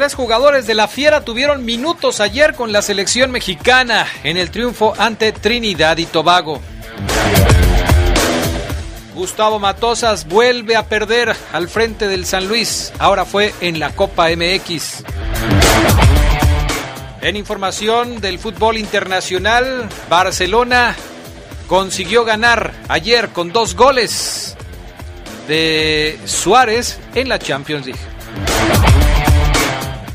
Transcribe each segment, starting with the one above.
Tres jugadores de la Fiera tuvieron minutos ayer con la selección mexicana en el triunfo ante Trinidad y Tobago. Gustavo Matosas vuelve a perder al frente del San Luis. Ahora fue en la Copa MX. En información del fútbol internacional, Barcelona consiguió ganar ayer con dos goles de Suárez en la Champions League.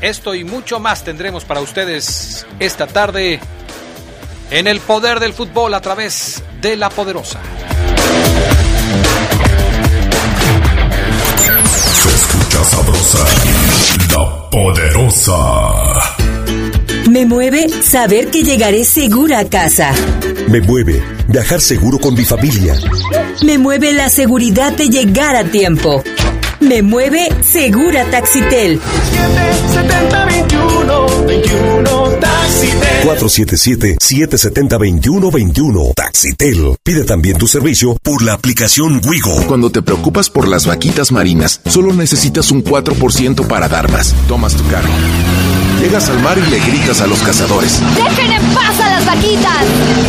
Esto y mucho más tendremos para ustedes esta tarde en el poder del fútbol a través de la poderosa. Se escucha sabrosa, la poderosa. Me mueve saber que llegaré segura a casa. Me mueve viajar seguro con mi familia. Me mueve la seguridad de llegar a tiempo. Me mueve Segura Taxitel. 477-770-2121. Taxitel. Pide también tu servicio por la aplicación Wigo. Cuando te preocupas por las vaquitas marinas, solo necesitas un 4% para dar más. Tomas tu cargo. Llegas al mar y le gritas a los cazadores. ¡Dejen en paz a las vaquitas!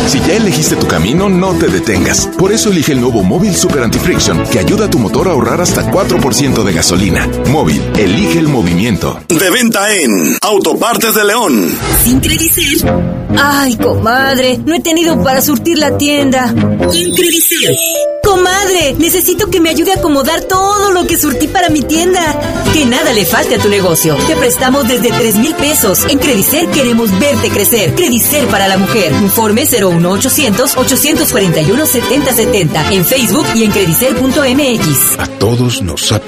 Si ya elegiste tu camino, no te detengas. Por eso elige el nuevo Móvil Super Anti-Friction, que ayuda a tu motor a ahorrar hasta 4% de gasolina. Móvil, elige el movimiento. De venta en Autopartes de León. Sin Credicer. Ay, comadre, no he tenido para surtir la tienda. Sin Credicer. Comadre, necesito que me ayude a acomodar todo lo que surtí para mi tienda. Que nada le falte a tu negocio. Te prestamos desde 3 mil pesos. En Credicer queremos verte crecer. Credicer para la mujer. Informe 01800 841 7070 en Facebook y en credicer.mx. A todos nos ha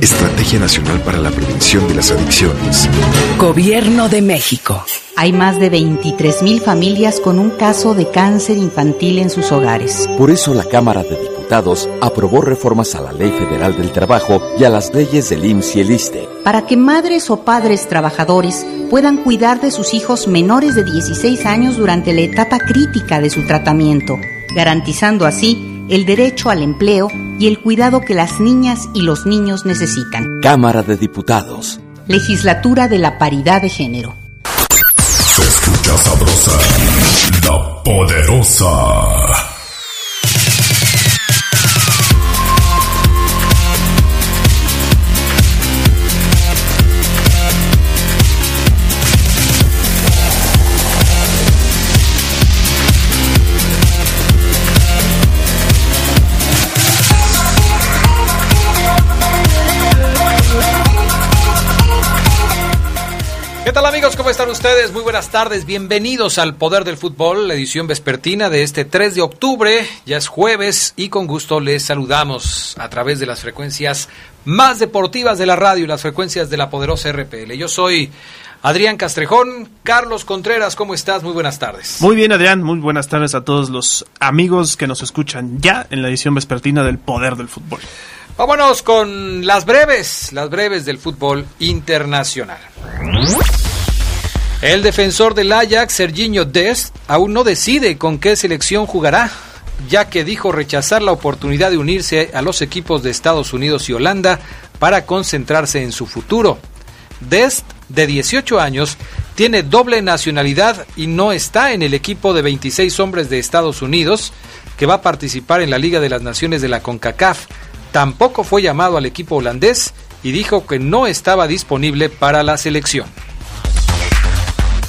Estrategia Nacional para la Prevención de las Adicciones. Gobierno de México. Hay más de 23 mil familias con un caso de cáncer infantil en sus hogares. Por eso la Cámara de Diputados aprobó reformas a la Ley Federal del Trabajo y a las leyes del IMSS y el ISTE. Para que madres o padres trabajadores puedan cuidar de sus hijos menores de 16 años durante la etapa crítica de su tratamiento, garantizando así el derecho al empleo y el cuidado que las niñas y los niños necesitan. Cámara de Diputados. Legislatura de la Paridad de Género. Se escucha sabrosa, la poderosa. ¿Cómo están ustedes? Muy buenas tardes. Bienvenidos al Poder del Fútbol, la edición vespertina de este 3 de octubre. Ya es jueves y con gusto les saludamos a través de las frecuencias más deportivas de la radio y las frecuencias de la poderosa RPL. Yo soy Adrián Castrejón. Carlos Contreras, ¿cómo estás? Muy buenas tardes. Muy bien, Adrián. Muy buenas tardes a todos los amigos que nos escuchan ya en la edición vespertina del Poder del Fútbol. Vámonos con las breves, las breves del fútbol internacional. El defensor del Ajax, Serginho Dest, aún no decide con qué selección jugará, ya que dijo rechazar la oportunidad de unirse a los equipos de Estados Unidos y Holanda para concentrarse en su futuro. Dest, de 18 años, tiene doble nacionalidad y no está en el equipo de 26 hombres de Estados Unidos que va a participar en la Liga de las Naciones de la CONCACAF. Tampoco fue llamado al equipo holandés y dijo que no estaba disponible para la selección.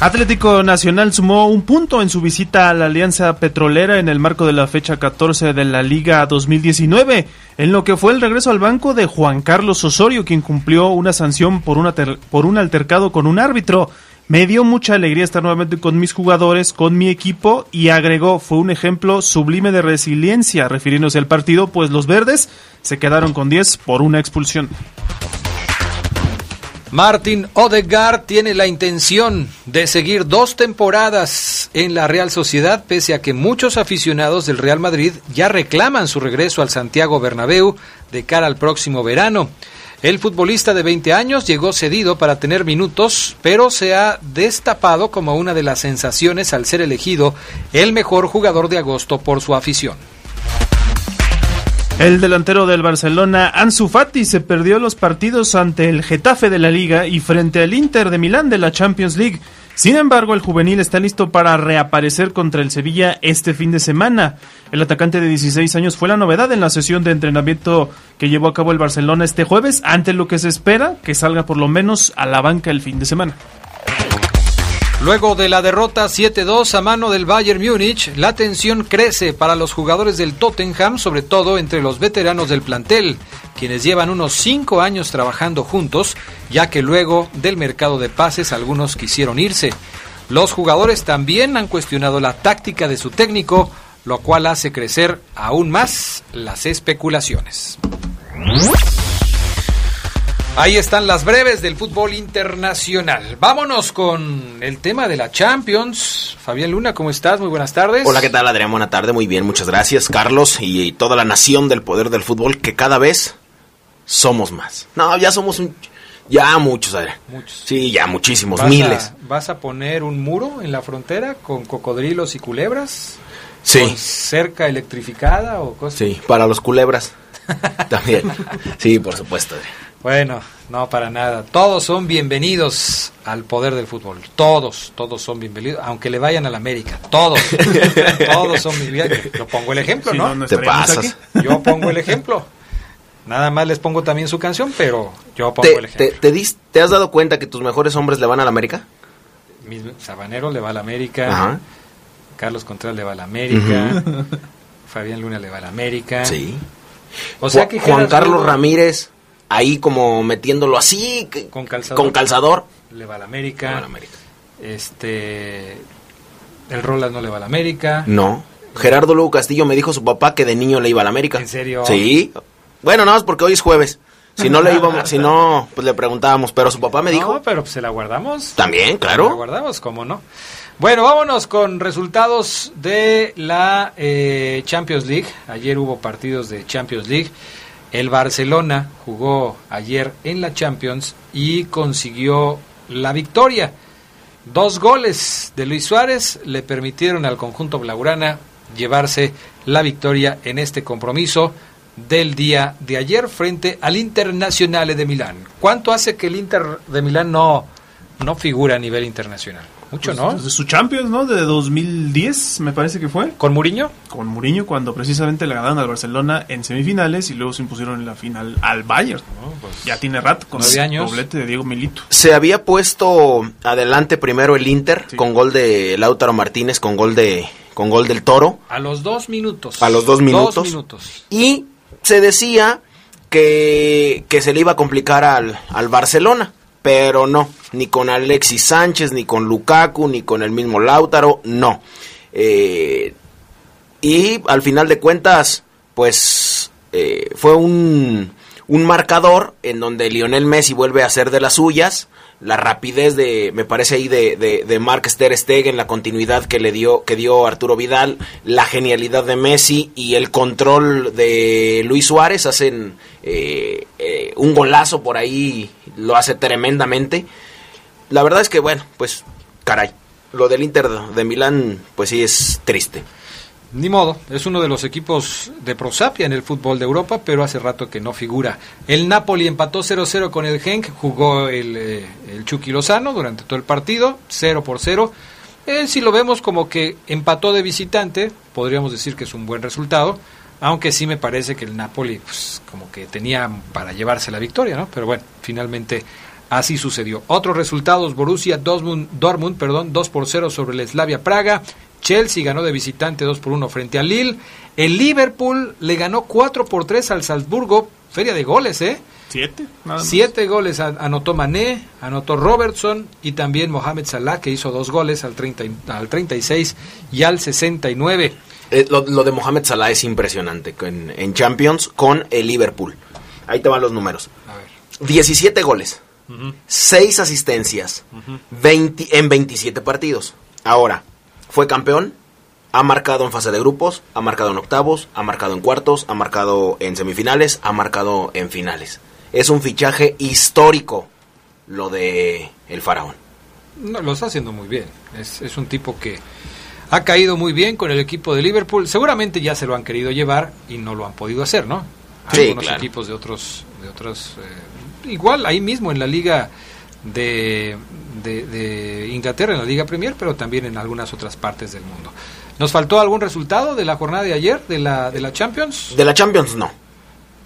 Atlético Nacional sumó un punto en su visita a la Alianza Petrolera en el marco de la fecha 14 de la Liga 2019, en lo que fue el regreso al banco de Juan Carlos Osorio, quien cumplió una sanción por, un altercado con un árbitro. Me dio mucha alegría estar nuevamente con mis jugadores, con mi equipo y agregó, fue un ejemplo sublime de resiliencia, refiriéndose al partido, pues los verdes se quedaron con 10 por una expulsión. Martin Odegaard tiene la intención de seguir dos temporadas en la Real Sociedad, pese a que muchos aficionados del Real Madrid ya reclaman su regreso al Santiago Bernabéu de cara al próximo verano. El futbolista de 20 años llegó cedido para tener minutos, pero se ha destapado como una de las sensaciones al ser elegido el mejor jugador de agosto por su afición. El delantero del Barcelona, Ansu Fati, se perdió los partidos ante el Getafe de la Liga y frente al Inter de Milán de la Champions League. Sin embargo, el juvenil está listo para reaparecer contra el Sevilla este fin de semana. El atacante de 16 años fue la novedad en la sesión de entrenamiento que llevó a cabo el Barcelona este jueves, ante lo que se espera que salga por lo menos a la banca el fin de semana. Luego de la derrota 7-2 a mano del Bayern Múnich, la tensión crece para los jugadores del Tottenham, sobre todo entre los veteranos del plantel, quienes llevan unos cinco años trabajando juntos, ya que luego del mercado de pases algunos quisieron irse. Los jugadores también han cuestionado la táctica de su técnico, lo cual hace crecer aún más las especulaciones. Ahí están las breves del fútbol internacional. Vámonos con el tema de la Champions. Fabián Luna, ¿cómo estás? Muy buenas tardes. Hola, ¿qué tal Adrián? Buena tarde, muy bien, muchas gracias Carlos y, toda la nación del poder del fútbol que cada vez somos más. No, ya somos un... Ya muchos, Adrián. Muchos. Sí, ya muchísimos, miles. ¿Vas a poner un muro en la frontera con cocodrilos y culebras? Sí. ¿Con cerca electrificada o cosas? Sí, para los culebras. También. Sí, por supuesto. Adrián. Bueno, no para nada. Todos son bienvenidos al poder del fútbol. Todos, todos son bienvenidos, aunque le vayan a la América. Todos, todos son bienvenidos. Yo pongo el ejemplo, ¿no? Te pasas. Yo pongo el ejemplo. Nada más les pongo también su canción, pero yo pongo el ejemplo. Te, te, has dado cuenta que tus mejores hombres le van a la América? Mi Sabanero le va a la América. Carlos Contreras le va a la América. Fabián Luna le va a la América. Sí. O sea que Juan Carlos Ramírez ahí como metiéndolo así con calzador, con calzador. le va a la América. Este el Roland no le va a la América. No. Gerardo Lugo Castillo me dijo su papá que de niño le iba a la América. ¿En serio? Sí. Bueno, nada más porque hoy es jueves. Si no le íbamos, si no, pues le preguntábamos, pero su papá me dijo. No, pero pues se la guardamos. También, claro. Se la guardamos, ¿cómo no? Bueno, vámonos con resultados de la eh, Champions League. Ayer hubo partidos de Champions League. El Barcelona jugó ayer en la Champions y consiguió la victoria. Dos goles de Luis Suárez le permitieron al conjunto blaugrana llevarse la victoria en este compromiso del día de ayer frente al Internacional de Milán. ¿Cuánto hace que el Inter de Milán no, no figura a nivel internacional? Mucho, pues, ¿no? Desde su Champions, ¿no? De 2010, me parece que fue. ¿Con Muriño? Con Muriño, cuando precisamente le ganaron al Barcelona en semifinales y luego se impusieron en la final al Bayern. Pues, ya tiene rato con el años. doblete de Diego Milito. Se había puesto adelante primero el Inter con gol de Lautaro Martínez, con gol de con gol del Toro. A los dos minutos. A los dos minutos. minutos. Y se decía que, que se le iba a complicar al, al Barcelona pero no, ni con Alexis Sánchez, ni con Lukaku, ni con el mismo Lautaro, no. Eh, y al final de cuentas, pues eh, fue un, un marcador en donde Lionel Messi vuelve a ser de las suyas, la rapidez de, me parece ahí, de, de, de Mark Ter Stegen, la continuidad que le dio, que dio Arturo Vidal, la genialidad de Messi y el control de Luis Suárez hacen eh, eh, un golazo por ahí, lo hace tremendamente. La verdad es que, bueno, pues, caray, lo del Inter de Milán, pues sí es triste. Ni modo, es uno de los equipos de prosapia en el fútbol de Europa, pero hace rato que no figura. El Napoli empató 0-0 con el Genk, jugó el, eh, el Chucky Lozano durante todo el partido, 0 por 0. Eh, si lo vemos como que empató de visitante, podríamos decir que es un buen resultado, aunque sí me parece que el Napoli pues, como que tenía para llevarse la victoria, ¿no? Pero bueno, finalmente así sucedió. Otros resultados, Borussia Dortmund, Dortmund perdón, 2 por 0 sobre el Slavia Praga, Chelsea ganó de visitante 2 por 1 frente al Lille. El Liverpool le ganó 4 por 3 al Salzburgo. Feria de goles, ¿eh? Siete. Siete goles anotó Mané, anotó Robertson y también Mohamed Salah que hizo dos goles al, 30, al 36 y al 69. Eh, lo, lo, de Mohamed Salah es impresionante en, en, Champions con el Liverpool. Ahí te van los números. A ver. 17 goles, uh -huh. 6 asistencias uh -huh. 20, en 27 partidos. Ahora, fue campeón, ha marcado en fase de grupos, ha marcado en octavos, ha marcado en cuartos, ha marcado en semifinales, ha marcado en finales. Es un fichaje histórico lo de el faraón. No, lo está haciendo muy bien. Es, es, un tipo que ha caído muy bien con el equipo de Liverpool. Seguramente ya se lo han querido llevar y no lo han podido hacer, ¿no? Sí, Algunos claro. equipos de otros, de otros, eh, igual ahí mismo en la liga de, de, de, Inglaterra, en la Liga Premier, pero también en algunas otras partes del mundo. ¿Nos faltó algún resultado de la jornada de ayer, de la, de la Champions? De la Champions, no.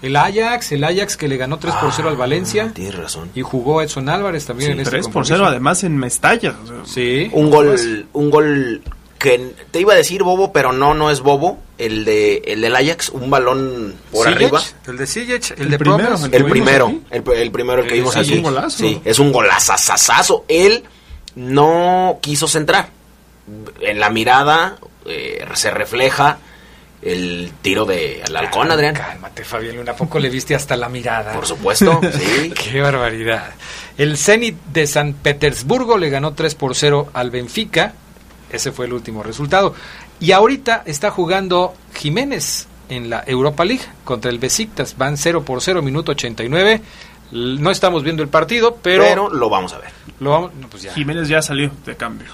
El Ajax, el Ajax que le ganó 3 por 0 al Valencia. Ah, Tienes razón. Y jugó Edson Álvarez también sí, en este 3 por 0 además en Mestalla. O sea, sí. Un gol, un gol que te iba a decir bobo, pero no, no es bobo. El de el del Ajax, un balón por arriba. El de Ziyech, el, El de primero. El primero, el, el primero el que El vimos aquí. Es un golazo. Sí, es un golazazazazo. Él no quiso centrar. En la mirada eh, se refleja el tiro de al halcón, Adrián. Cálmate, Fabián Luna. ¿A poco le viste hasta la mirada? Por supuesto, sí. Qué barbaridad. El Zenit de San Petersburgo le ganó 3 por 0 al Benfica. Ese fue el último resultado. Y ahorita está jugando Jiménez en la Europa League contra el Besiktas. Van 0 por 0, minuto 89. L- No estamos viendo el partido, pero, Pero, lo vamos a ver. lo vamos, no, pues ya. Jiménez ya salió de cambio.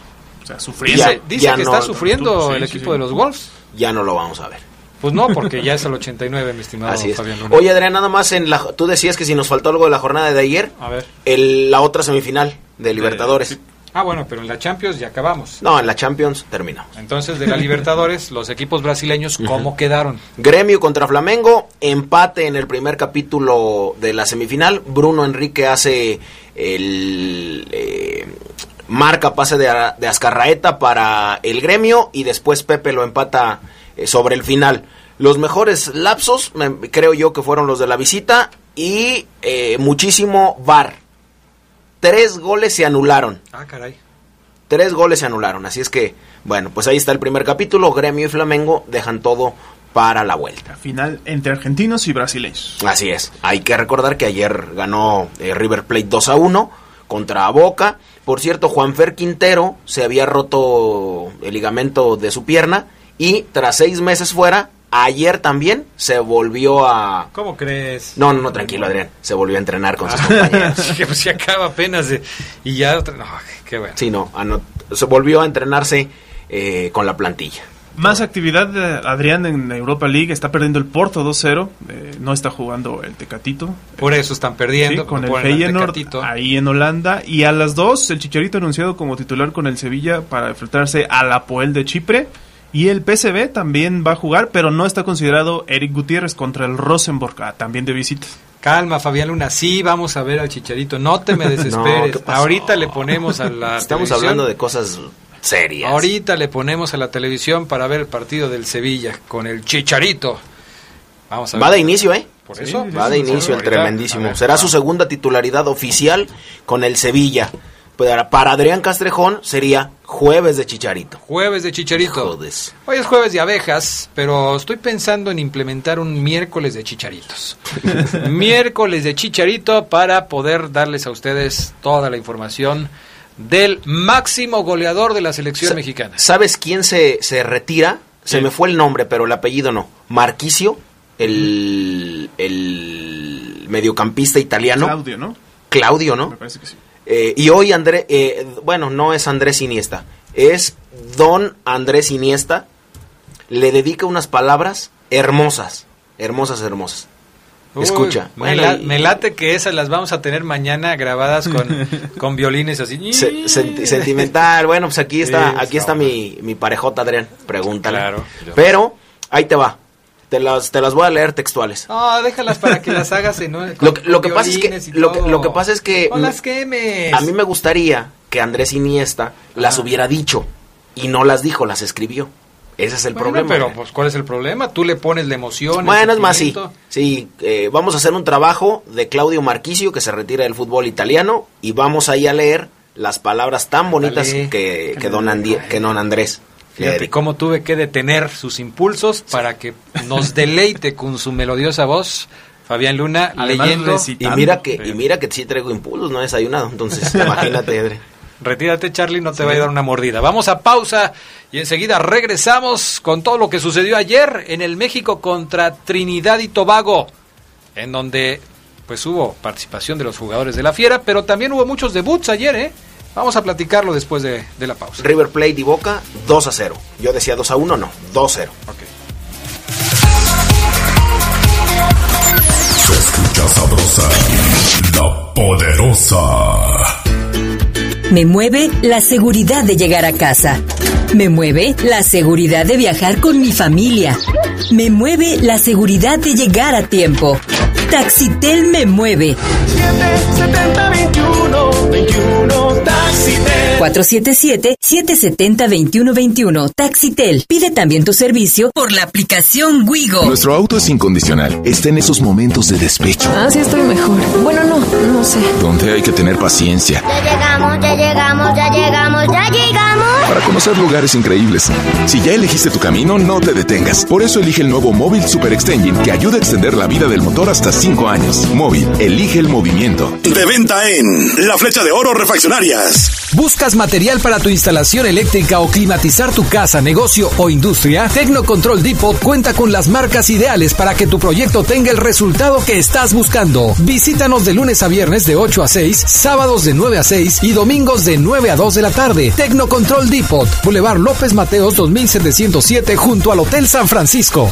O sea, sufriendo. Dice, Ya- dice ya que no- está sufriendo sí, el sí, equipo sí. de los Wolves. Ya no lo vamos a ver. Pues no, porque ya es el 89, mi estimado Así es. Fabián Luna. Oye, Adrián, nada más en la tú decías que si nos faltó algo de la jornada de ayer, A ver. el, la otra semifinal de Libertadores. sí. Ah, bueno, pero en la Champions ya acabamos. No, en la Champions terminamos. Entonces, de la Libertadores, los equipos brasileños, ¿cómo quedaron? Gremio contra Flamengo, empate en el primer capítulo de la semifinal. Bruno Enrique hace el eh, marca pase de, de Azcarraeta para el Gremio y después Pepe lo empata eh, sobre el final. Los mejores lapsos, me- creo yo que fueron los de la visita y eh, muchísimo VAR. Tres goles se anularon. Ah, caray. Tres goles se anularon. Así es que, bueno, pues ahí está el primer capítulo. Gremio y Flamengo dejan todo para la vuelta. La final entre argentinos y brasileños. Así es. Hay que recordar que ayer ganó eh, River Plate 2 a 1 contra Boca. Por cierto, Juanfer Quintero se había roto el ligamento de su pierna y tras seis meses fuera, ayer también se volvió a... ¿Cómo crees? No, no, no, tranquilo, Adrián. Se volvió a entrenar con Ah. sus compañeros. que pues se acaba apenas de... Y ya otra... No, qué bueno. Sí, no, se volvió a entrenarse eh, con la plantilla. Más actividad de Adrián en Europa League. Está perdiendo el Porto 2-0. eh, no está jugando el Tecatito. Por eso están perdiendo. Sí, con el Feyenoord ahí en Holanda. Y a las 2, el Chicharito anunciado como titular con el Sevilla para enfrentarse al Apoel de Chipre. Y el PSV también va a jugar, pero no está considerado Eric Gutiérrez contra el Rosenborg, ah, también de visita. Calma, Fabián Luna. Sí, vamos a ver al Chicharito. No te me desesperes. Ahorita le ponemos a la Estamos televisión- hablando de cosas serias. Ahorita le ponemos a la televisión para ver el partido del Sevilla con el Chicharito. Vamos a ver. Va de inicio, ¿eh? Por eso. Va de inicio el Ahorita, tremendísimo. ver, Será va. su segunda titularidad oficial con el Sevilla. Para, para Adrián Castrejón sería jueves de Chicharito. Jueves de Chicharito. Jodes. Hoy es jueves de abejas, pero estoy pensando en implementar un miércoles de chicharitos. miércoles de chicharito para poder darles a ustedes toda la información del máximo goleador de la selección Sa- mexicana. ¿Sabes quién se, se retira? Se ¿Quién? me fue el nombre, pero el apellido no. Marquicio, el, el mediocampista italiano. Claudio, ¿no? Claudio, ¿no? Me parece que sí. Eh, y hoy André, eh, bueno, no es Andrés Iniesta, es Don Andrés Iniesta. le dedica unas palabras hermosas, hermosas, hermosas. Uy, Escucha. Me, Bueno, la- y- me late que esas las vamos a tener mañana grabadas con, con violines así. Se- senti- sentimental. Bueno, pues aquí está, Sí, aquí está mi, mi parejota, Adrián. Pregúntale. Claro. Pero, ahí te va. Te las, te las voy a leer textuales. No, déjalas para que las hagas en un- Lo que, lo que pasa es que, lo que, lo que pasa es que No las quemes. a mí me gustaría que Andrés Iniesta las hubiera dicho y no las dijo, las escribió. Ese es el Bueno, problema. Pero, pues, ¿cuál es el problema? Tú le pones la emoción. Bueno, es más, sí. Sí, eh, vamos a hacer un trabajo de Claudio Marquisio, que se retira del fútbol italiano, y vamos ahí a leer las palabras tan bonitas Dale. que, que don, Andi- que don Andrés Fíjate cómo tuve que detener sus impulsos para que nos deleite con su melodiosa voz. Fabián Luna Además, leyendo. recitando. Y mira que, y mira que sí traigo impulsos, no he desayunado, entonces imagínate. Retírate, Charlie, no te va a dar una mordida. Vamos a pausa y enseguida regresamos con todo lo que sucedió ayer en el México contra Trinidad y Tobago, en donde pues hubo participación de los jugadores de la Fiera, pero también hubo muchos debuts ayer, ¿eh? Vamos a platicarlo después de, de la pausa. River Plate y Boca 2 a 0. Yo decía 2 a 1, no, 2 a 0. Se escucha sabrosa, la poderosa. Me mueve la seguridad de llegar a casa. Me mueve la seguridad de viajar con mi familia. Me mueve la seguridad de llegar a tiempo. Taxitel me mueve. 477-770-2121. Taxitel. Pide también tu servicio por la aplicación Wigo. Nuestro auto es incondicional. Está en esos momentos de despecho, Ah, sí estoy mejor. Bueno, no, no sé. donde hay que tener paciencia Ya llegamos, ya llegamos, ya llegamos, ya llegamos. para conocer lugares increíbles. Si ya elegiste tu camino, no te detengas. Por eso elige el nuevo Móvil Super Extension que ayuda a extender la vida del motor hasta 5 años. Móvil, elige el movimiento. De venta en La Flecha de Oro Refaccionarias. ¿Buscas material para tu instalación eléctrica o climatizar tu casa, negocio o industria? Tecnocontrol Depot cuenta con las marcas ideales para que tu proyecto tenga el resultado que estás buscando. Visítanos de lunes a viernes de 8 a 6, sábados de 9 a 6 y domingos de 9 a 2 de la tarde. Tecnocontrol Depot, Boulevard López Mateos 2707 junto al Hotel San Francisco.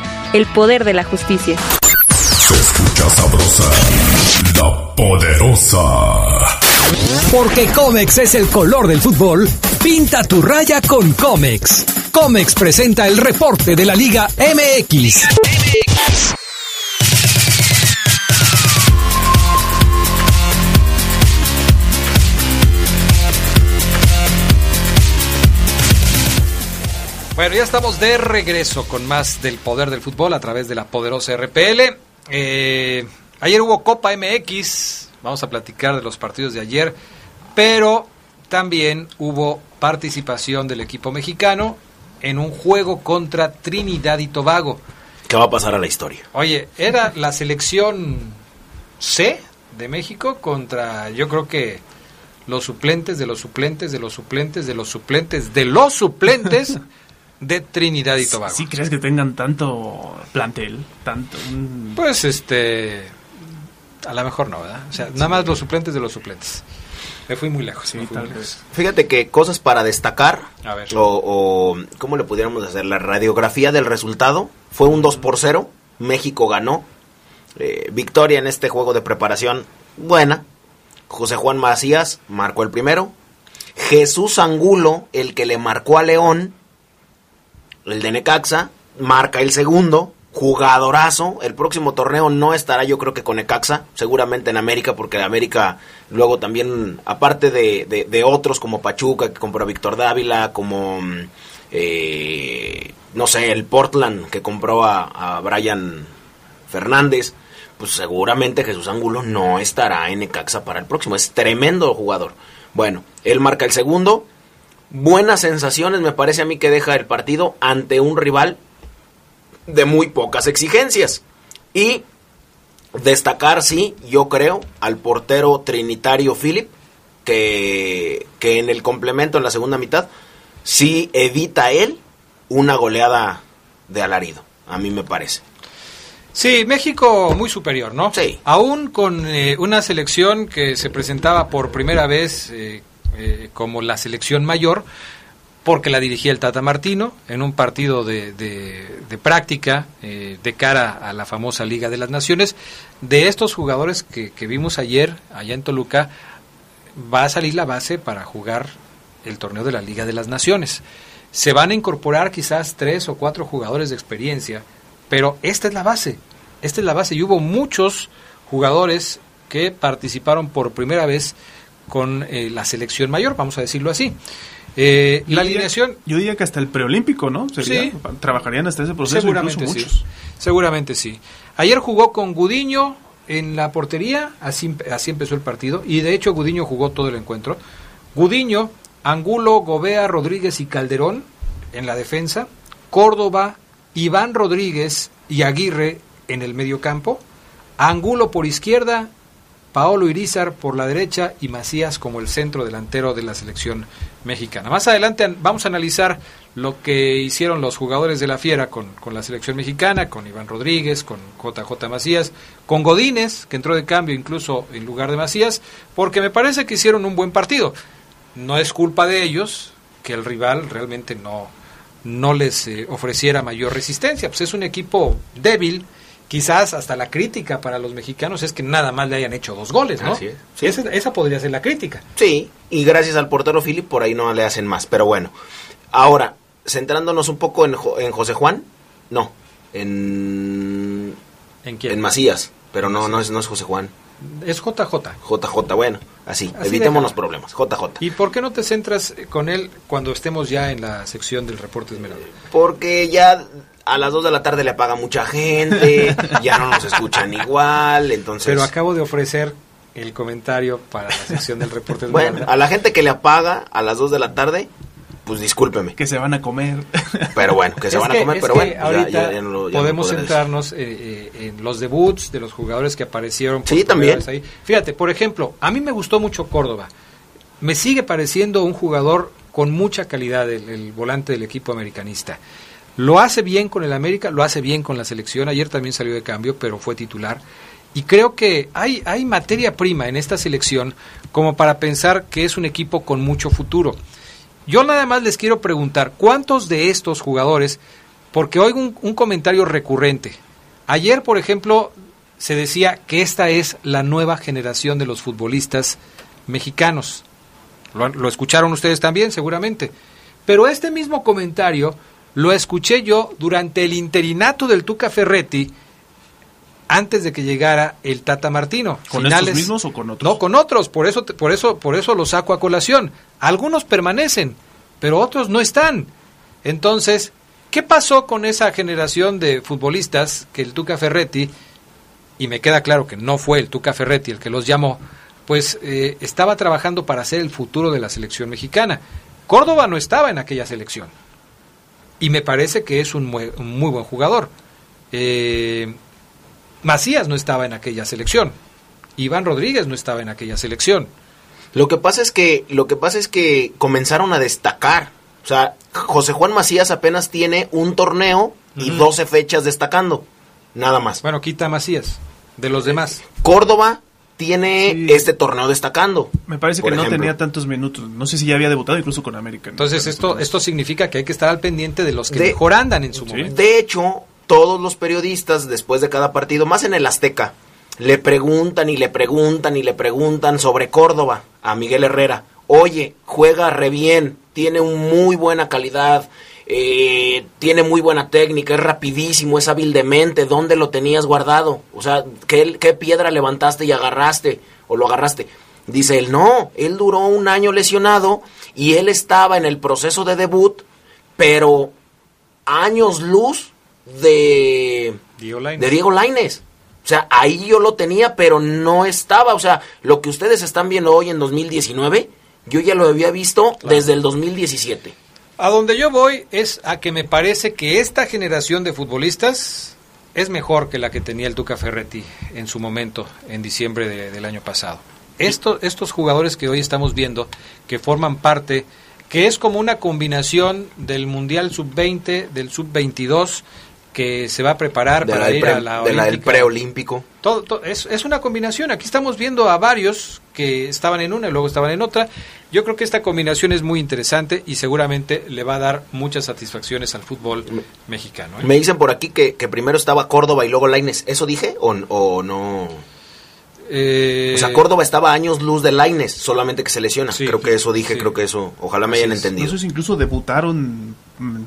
El poder de la justicia. Se escucha sabrosa, la poderosa. Porque Comex es el color del fútbol, pinta tu raya con Comex. Comex presenta el reporte de la Liga MX. Bueno, ya estamos de regreso con más del poder del fútbol a través de la poderosa RPL. Eh, ayer hubo Copa MX, vamos a platicar de los partidos de ayer, pero también hubo participación del equipo mexicano en un juego contra Trinidad y Tobago. ¿Qué va a pasar a la historia? Oye, era la selección C de México contra, yo creo que los suplentes de los suplentes de los suplentes de los suplentes de los suplentes de Trinidad y Tobago. ¿Sí crees que tengan tanto plantel? Tanto. un- Pues este. A lo mejor no, ¿verdad? O sea, nada más los suplentes de los suplentes. Me fui muy lejos. fui muy lejos. Fíjate que cosas para destacar, A ver. o, o ¿cómo le pudiéramos hacer? La radiografía del resultado fue un 2 por 0, México ganó, Eh, victoria en este juego de preparación buena, José Juan Macías marcó el primero, Jesús Angulo, el que le marcó a León, el de Necaxa, marca el segundo, jugadorazo. El próximo torneo no estará yo creo que con Ecaxa, seguramente en América, porque América luego también, aparte de, de- de otros como Pachuca, que compró a Víctor Dávila, como, mm, eh, no sé, el Portland, que compró a, a Brian Fernández, pues seguramente Jesús Angulo no estará en Ecaxa para el próximo. Es tremendo jugador. Bueno, él marca el segundo. Buenas sensaciones me parece a mí que deja el partido ante un rival de muy pocas exigencias. Y destacar, sí, yo creo, al portero trinitario Philip, que, que en el complemento, en la segunda mitad, sí evita él una goleada de alarido, a mí me parece. Sí, México muy superior, ¿no? Sí. Aún con eh, una selección que se presentaba por primera vez eh, eh, como la selección mayor, porque la dirigía el Tata Martino en un partido de, de- de práctica eh, de cara a la famosa Liga de las Naciones. De estos jugadores que, que vimos ayer allá en Toluca, va a salir la base para jugar el torneo de la Liga de las Naciones. Se van a incorporar quizás tres o cuatro jugadores de experiencia, pero esta es la base. Esta es la base y hubo muchos jugadores que participaron por primera vez con eh, la selección mayor, vamos a decirlo así. Eh, la diría- alineación Yo diría que hasta el preolímpico, ¿no? Sería- Sí. Trabajarían hasta ese proceso. Seguramente sí. muchos. Seguramente sí. Ayer jugó con Gudiño en la portería, así, así empezó el partido, y de hecho Gudiño jugó todo el encuentro. Gudiño, Angulo, Gobea, Rodríguez y Calderón en la defensa, Córdoba, Iván Rodríguez y Aguirre en el medio campo, Angulo por izquierda, Paolo Irizar por la derecha y Macías como el centro delantero de la selección mexicana. Más adelante an- vamos a analizar lo que hicieron los jugadores de la Fiera con, con la selección mexicana, con Iván Rodríguez, con JJ Macías, con Godínez, que entró de cambio incluso en lugar de Macías, porque me parece que hicieron un buen partido. No es culpa de ellos que el rival realmente no, no les eh, ofreciera mayor resistencia. Pues es un equipo débil. Quizás hasta la crítica para los mexicanos es que nada más le hayan hecho dos goles, ¿no? Así es. Esa, esa podría ser la crítica. Sí, y gracias al portero Philip por ahí no le hacen más, pero bueno. Ahora, centrándonos un poco en, Jo- en José Juan, no, en... ¿En quién? En Macías, pero no, no es, no es José Juan. Es JJ. JJ, bueno, así, Así los problemas. JJ. ¿Y por qué no te centras con él cuando estemos ya en la sección del reporte Esmeralda? Porque ya a las 2 de la tarde le apaga mucha gente, ya no nos escuchan igual, entonces... Pero acabo de ofrecer el comentario para la sección del reporte Esmeralda. Bueno, a la gente que le apaga a las 2 de la tarde, pues discúlpeme. Que se van a comer. Pero bueno, que se Es van que- a comer, pero bueno, ya- ahorita ya- ya no ya podemos centrarnos eh, eh, en los debuts de los jugadores que aparecieron. por Sí, también. ahí. Fíjate, por ejemplo, a mí me gustó mucho Córdoba. Me sigue pareciendo un jugador con mucha calidad, el, el volante del equipo americanista. Lo hace bien con el América, lo hace bien con la selección. Ayer también salió de cambio, pero fue titular. Y creo que hay, hay materia prima en esta selección como para pensar que es un equipo con mucho futuro. Yo nada más les quiero preguntar, ¿cuántos de estos jugadores, porque oigo un, comentario recurrente, ayer por ejemplo se decía que esta es la nueva generación de los futbolistas mexicanos, lo escucharon ustedes también seguramente, pero este mismo comentario lo escuché yo durante el interinato del Tuca Ferretti antes de que llegara el Tata Martino. ¿Con estos mismos o con otros? No, con otros, por eso, por eso, por eso lo saco a colación. Algunos permanecen, pero otros no están. Entonces, ¿qué pasó con esa generación de futbolistas que el Tuca Ferretti, y me queda claro que no fue el Tuca Ferretti el que los llamó, pues eh, estaba trabajando para ser el futuro de la selección mexicana? Córdoba no estaba en aquella selección. Y me parece que es un, muy buen jugador. Eh, Macías no estaba en aquella selección. Iván Rodríguez no estaba en aquella selección. Lo que pasa es que lo que pasa es que comenzaron a destacar. O sea, José Juan Macías apenas tiene un torneo y Ujú. 12 fechas destacando. Nada más. Bueno, quita Macías. De los demás. Córdoba tiene este torneo destacando. Me parece que no tenía tantos minutos. No sé si ya había debutado incluso con América. ¿no? Entonces esto esto significa que hay que estar al pendiente de los que De- mejor andan en su momento. De hecho, todos los periodistas después de cada partido, más en el Azteca, le preguntan y le preguntan y le preguntan sobre Córdoba a Miguel Herrera. Oye, juega re bien, tiene un muy buena calidad, eh, tiene muy buena técnica, es rapidísimo, es hábil de mente, ¿dónde lo tenías guardado? O sea, ¿qué, qué piedra levantaste y agarraste o lo agarraste? Dice él, no, él duró un año lesionado y él estaba en el proceso de debut, pero años luz de Diego Lainez. de Diego Lainez. O sea, ahí yo lo tenía, pero no estaba. O sea, lo que ustedes están viendo hoy en 2019, yo ya lo había visto desde el 2017. A donde yo voy es a que me parece que esta generación de futbolistas es mejor que la que tenía el Tuca Ferretti en su momento, en diciembre de- del año pasado. Esto- estos jugadores que hoy estamos viendo, que forman parte, que es como una combinación del Mundial Sub-20, del Sub-22, que se va a preparar De para ir pre- a la de la del preolímpico. Todo, todo- es, es una combinación. Aquí estamos viendo a varios que estaban en una y luego estaban en otra. Yo creo que esta combinación es muy interesante y seguramente le va a dar muchas satisfacciones al fútbol mexicano. ¿eh? Me dicen por aquí que, que primero estaba Córdoba y luego Laines. ¿Eso dije o, o no? Eh, O sea, Córdoba estaba a años luz de Laines, solamente que se lesiona. Sí, creo que eso dije, sí. creo que eso. Ojalá me hayan entendido. Esos incluso debutaron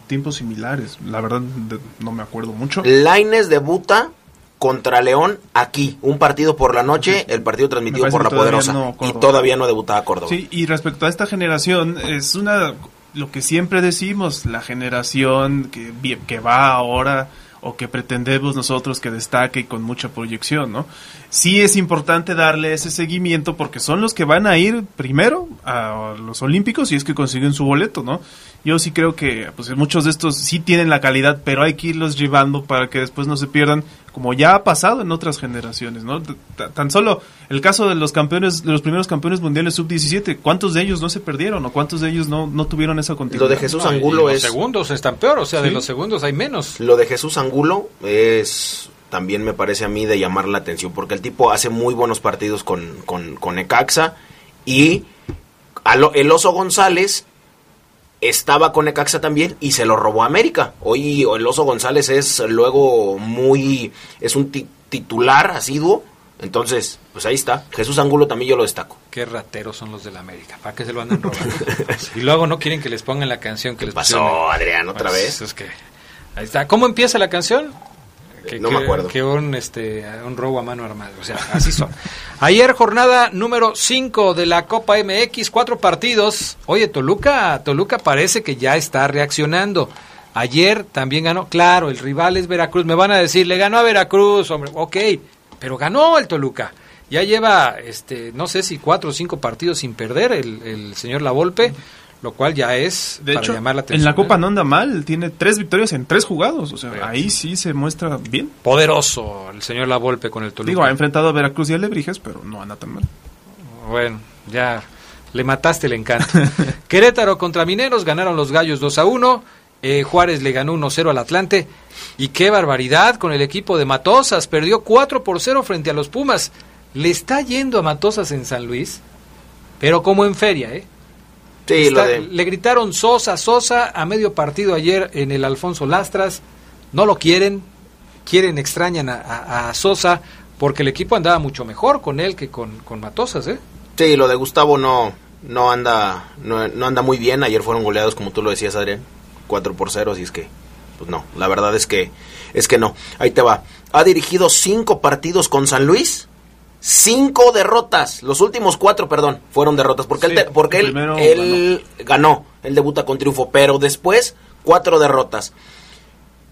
tiempos similares. La verdad, de- no me acuerdo mucho. Laines debuta contra León aquí, un partido por la noche, el partido transmitido por la poderosa. no, y todavía no debutaba Córdoba. Sí, y respecto a esta generación, es una lo que siempre decimos, la generación que, que va ahora o que pretendemos nosotros que destaque y con mucha proyección, ¿no? Sí es importante darle ese seguimiento porque son los que van a ir primero a los Olímpicos y es que consiguen su boleto, ¿no? Yo sí creo que pues muchos de estos sí tienen la calidad, pero hay que irlos llevando para que después no se pierdan, como ya ha pasado en otras generaciones, ¿no? T- Tan solo el caso de los campeones, de los primeros campeones mundiales sub-17, ¿cuántos de ellos no se perdieron o cuántos de ellos no, no tuvieron esa continuidad? Lo de Jesús No, y Angulo los es. segundos están peor, o sea, de los segundos hay menos. Lo de Jesús Angulo es también me parece a mí de llamar la atención porque el tipo hace muy buenos partidos con, con, con Necaxa y a lo- el Oso González estaba con Necaxa también y se lo robó a América. Hoy el Oso González es luego muy es un ti- titular asiduo, entonces pues ahí está. Jesús Angulo también yo lo destaco. Qué rateros son los del América. ¿Para qué se lo andan robando? y luego no quieren que les pongan la canción que les pasó, pusieron. Adrián, otra Pues, vez? Es que ahí está. ¿Cómo empieza la canción? Que, no que- me acuerdo. Que un, este, un robo a mano armada. O sea, así son. Ayer jornada número 5 de la Copa MX, cuatro partidos. Oye, Toluca, Toluca parece que ya está reaccionando. Ayer también ganó, claro, el rival es Veracruz. Me van a decir, le ganó a Veracruz, hombre. Ok, pero ganó el Toluca. Ya lleva, este, no sé si cuatro o cinco partidos sin perder el, el señor Lavolpe, lo cual ya es De para hecho, llamar la atención. en la Copa ¿eh? no anda mal, tiene tres victorias en tres jugados, o sea, ahí sí se muestra bien. Poderoso el señor Lavolpe con el Toluca. Digo, ha enfrentado a Veracruz y a Lebrijes, pero no anda tan mal. Bueno, ya le mataste el encanto. Querétaro contra Mineros ganaron los Gallos 2 a 1. eh, Juárez le ganó 1-0 al Atlante. Y qué barbaridad con el equipo de Matosas. Perdió 4 por 0 frente a los Pumas. Le está yendo a Matosas en San Luis, pero como en feria, ¿eh? Sí, Está- lo de Le gritaron Sosa, Sosa a medio partido ayer en el Alfonso Lastras. No lo quieren, quieren, extrañan a, a- a Sosa porque el equipo andaba mucho mejor con él que con, con Matosas, ¿eh? Sí, lo de Gustavo no, no anda no, no anda muy bien. Ayer fueron goleados, como tú lo decías, Adrián, 4 por 0, así es que, pues no, la verdad es que, es que no. Ahí te va. Ha dirigido cinco partidos con San Luis, cinco derrotas. Los últimos cuatro, perdón, fueron derrotas, porque, Sí, él, porque él, él ganó. él debuta con triunfo, pero después cuatro derrotas.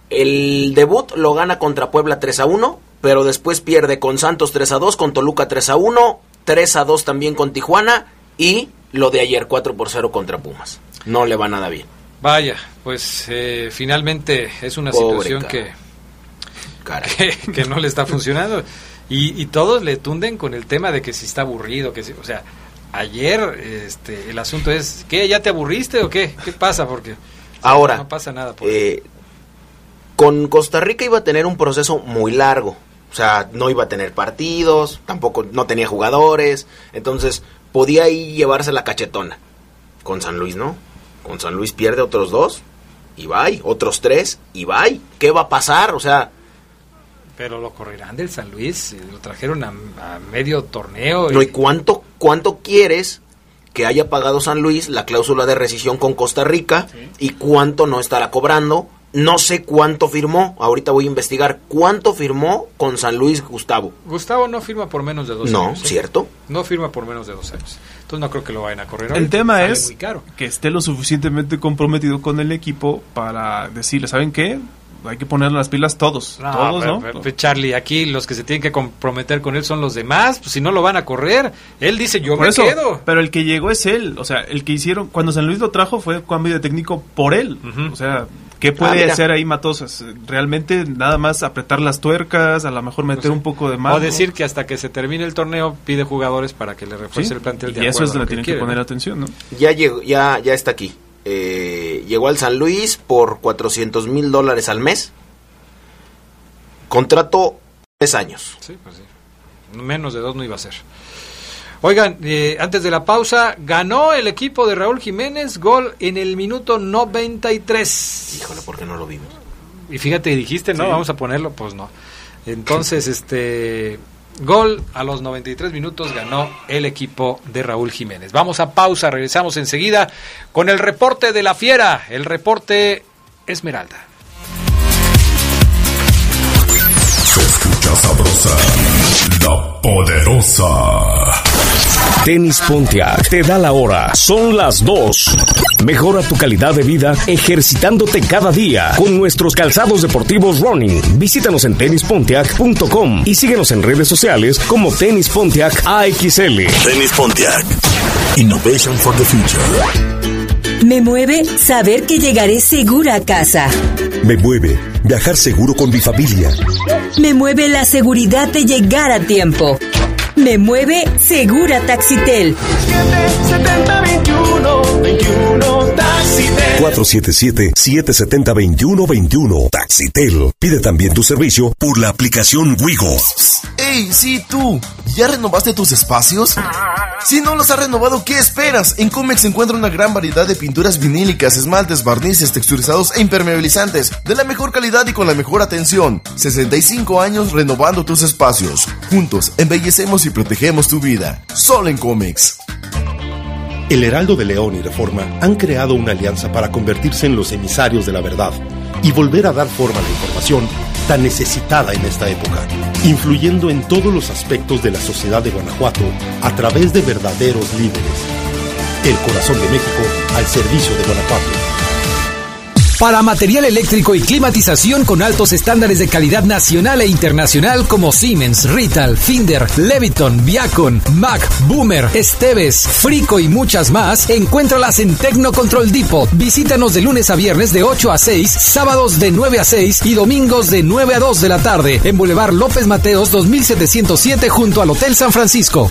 El debut lo gana contra Puebla 3 a 1, pero después pierde con Santos 3 a 2, con Toluca 3 a 1, 3 a 2 también con Tijuana y lo de ayer 4 por 0 contra Pumas. No le va nada bien. Vaya, pues eh, finalmente es una Pobre situación que, que, que no le está funcionando. Y, y todos le tunden con el tema de que si está aburrido, que si, o sea, ayer este, el asunto es, ¿qué? ¿Ya te aburriste o qué? ¿Qué pasa? Porque Ahora, no pasa nada. Por eh, con Costa Rica iba a tener un proceso muy largo. O sea, no iba a tener partidos, tampoco no tenía jugadores. Entonces, podía ahí llevarse la cachetona. Con San Luis, ¿no? Con San Luis pierde otros dos y bye. Otros tres y bye. ¿Qué va a pasar? O sea, Pero lo correrán del San Luis, eh, lo trajeron a, a medio torneo. y- no, ¿y cuánto, cuánto quieres que haya pagado San Luis la cláusula de rescisión con Costa Rica y cuánto no estará cobrando. No sé cuánto firmó, ahorita voy a investigar cuánto firmó con San Luis Gustavo. Gustavo no firma por menos de dos No, años. ¿eh? ¿cierto? No firma por menos de dos años. Entonces no creo que lo vayan a correr. El ahorita. tema Sale es muy caro. que esté lo suficientemente comprometido con el equipo para decirle, ¿saben qué? Hay que poner las pilas todos. No, todos, pero- ¿no? pero, pero, Charlie, aquí los que se tienen que comprometer con él son los demás. Pues si no lo van a correr, él dice yo Por me eso, quedo. pero el que llegó es él. O sea, el que hicieron, cuando San Luis lo trajo fue cambio de técnico por él. O sea, ¿qué puede mira. hacer ahí Matosas? Realmente nada más apretar las tuercas, a lo mejor meter un poco de más. O decir que hasta que se termine el torneo pide jugadores para que le refuerce el plantel de y eso acuerdo es lo que tienen que quiere, poner ¿no? atención, ¿no? Ya llegó, ya, ya está aquí. Eh, llegó al San Luis por 400 mil dólares al mes. Contrato tres años. Sí, pues sí. Menos de dos no iba a ser. Oigan, eh, antes de la pausa, ganó el equipo de Raúl Jiménez gol en el minuto 93. Híjole, ¿por qué no lo vimos? Y fíjate, dijiste, ¿no? Sí. Vamos a ponerlo, pues no. Entonces, este gol a los 93 minutos ganó el equipo de Raúl Jiménez. Vamos a pausa, regresamos enseguida con el reporte de la fiera, el reporte Esmeralda. Se escucha sabrosa, la poderosa. Tenis Pontiac te da la hora. Son las 2. Mejora tu calidad de vida ejercitándote cada día con nuestros calzados deportivos running. Visítanos en tenispontiac.com y síguenos en redes sociales como Tenis Pontiac AXL. Tenis Pontiac. Innovation for the future. Me mueve saber que llegaré segura a casa. Me mueve viajar seguro con mi familia. Me mueve la seguridad de llegar a tiempo. Me mueve Segura Taxitel. 477-770-2121. Taxitel. Pide también tu servicio por la aplicación Wigo. ¡Ey, sí, tú! ¿Ya renovaste tus espacios? Si no los has renovado, ¿qué esperas? En Comex se encuentra una gran variedad de pinturas vinílicas, esmaltes, barnices, texturizados e impermeabilizantes, de la mejor calidad y con la mejor atención. 65 años renovando tus espacios. Juntos, embellecemos y protegemos tu vida. Solo en Comex. El Heraldo de León y Reforma han creado una alianza para convertirse en los emisarios de la verdad y volver a dar forma a la información tan necesitada en esta época, influyendo en todos los aspectos de la sociedad de Guanajuato a través de verdaderos líderes. El corazón de México al servicio de Guanajuato. Para material eléctrico y climatización con altos estándares de calidad nacional e internacional como Siemens, Rital, Finder, Leviton, Viacon, Mac, Boomer, Esteves, Frico y muchas más, encuéntralas en Tecnocontrol Depot. Visítanos de lunes a viernes de 8 a 6, sábados de 9 a 6 y domingos de 9 a 2 de la tarde en Boulevard López Mateos 2707 junto al Hotel San Francisco.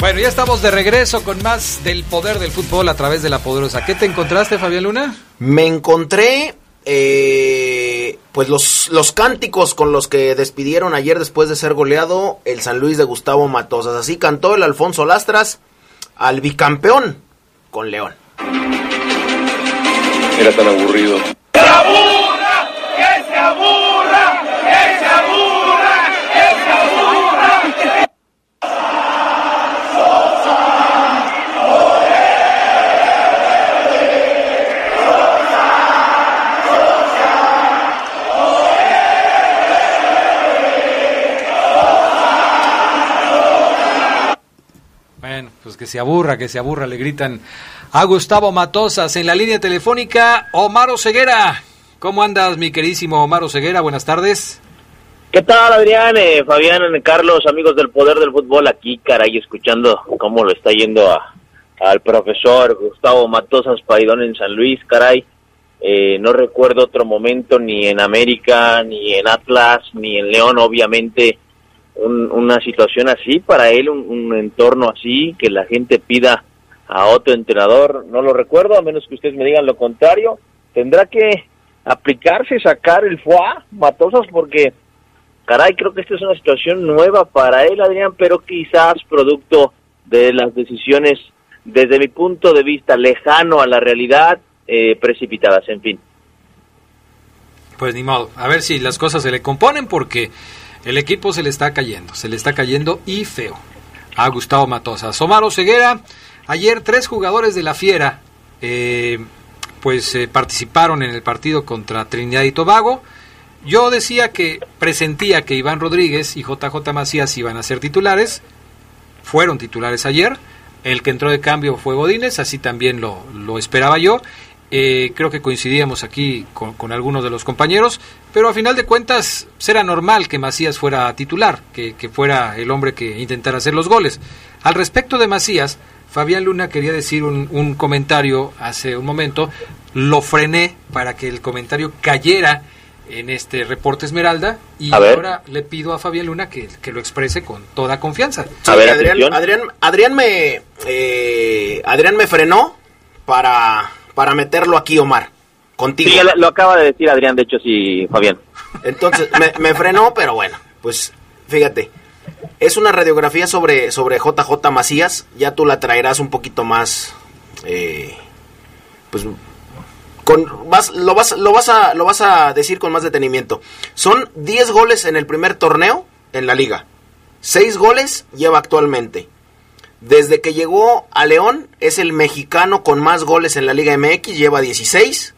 Bueno, ya estamos de regreso con más del poder del fútbol a través de la poderosa. ¿Qué te encontraste, Fabián Luna? Me encontré eh, pues los, los cánticos con los que despidieron ayer después de ser goleado el San Luis de Gustavo Matosas. Así cantó el Alfonso Lastras al bicampeón con León. Era tan aburrido. Bueno, pues que se aburra, que se aburra, le gritan a Gustavo Matosas en la línea telefónica, Omar Ceguera. ¿Cómo andas, mi queridísimo Omar Ceguera? Buenas tardes. ¿Qué tal, Adrián, eh, Fabián, Carlos, amigos del Poder del Fútbol? Aquí, caray, escuchando cómo lo está yendo a, al profesor Gustavo Matosas Paidón en San Luis, caray. Eh, no recuerdo otro momento ni en América, ni en Atlas, ni en León, obviamente, una situación así para él, un, un, entorno así, que la gente pida a otro entrenador, no lo recuerdo, a menos que ustedes me digan lo contrario, tendrá que aplicarse, sacar el foie, Matosas, porque, caray, creo que esta es una situación nueva para él, Adrián, pero quizás producto de las decisiones, desde mi punto de vista, lejano a la realidad, eh, precipitadas, en fin. Pues ni modo, a ver si las cosas se le componen porque el equipo se le está cayendo, se le está cayendo y feo. A Gustavo Matosa. Somaro Ceguera, ayer tres jugadores de la Fiera eh, pues eh, participaron en el partido contra Trinidad y Tobago. Yo decía que presentía que Iván Rodríguez y JJ Macías iban a ser titulares, fueron titulares ayer. El que entró de cambio fue Godínez, así también lo, lo esperaba yo. Eh, creo que coincidíamos aquí con, algunos de los compañeros, pero a final de cuentas será normal que Macías fuera titular, que, fuera el hombre que intentara hacer los goles. Al respecto de Macías, Fabián Luna quería decir un, comentario hace un momento, lo frené para que el comentario cayera en este reporte Esmeralda y ahora le pido a Fabián Luna que, lo exprese con toda confianza. Adrián, Adrián, Adrián, me eh, Adrián me frenó para para meterlo aquí, Omar. Contigo. Sí, lo, acaba de decir Adrián, de hecho, sí, Fabián. Entonces, me, frenó, pero bueno, pues fíjate. Es una radiografía sobre, sobre JJ Macías. Ya tú la traerás un poquito más. Eh, pues. Con, vas, lo, vas, lo, vas a, lo vas a decir con más detenimiento. Son 10 goles en el primer torneo en la liga. 6 goles lleva actualmente. Desde que llegó a León, es el mexicano con más goles en la Liga MX, lleva 16.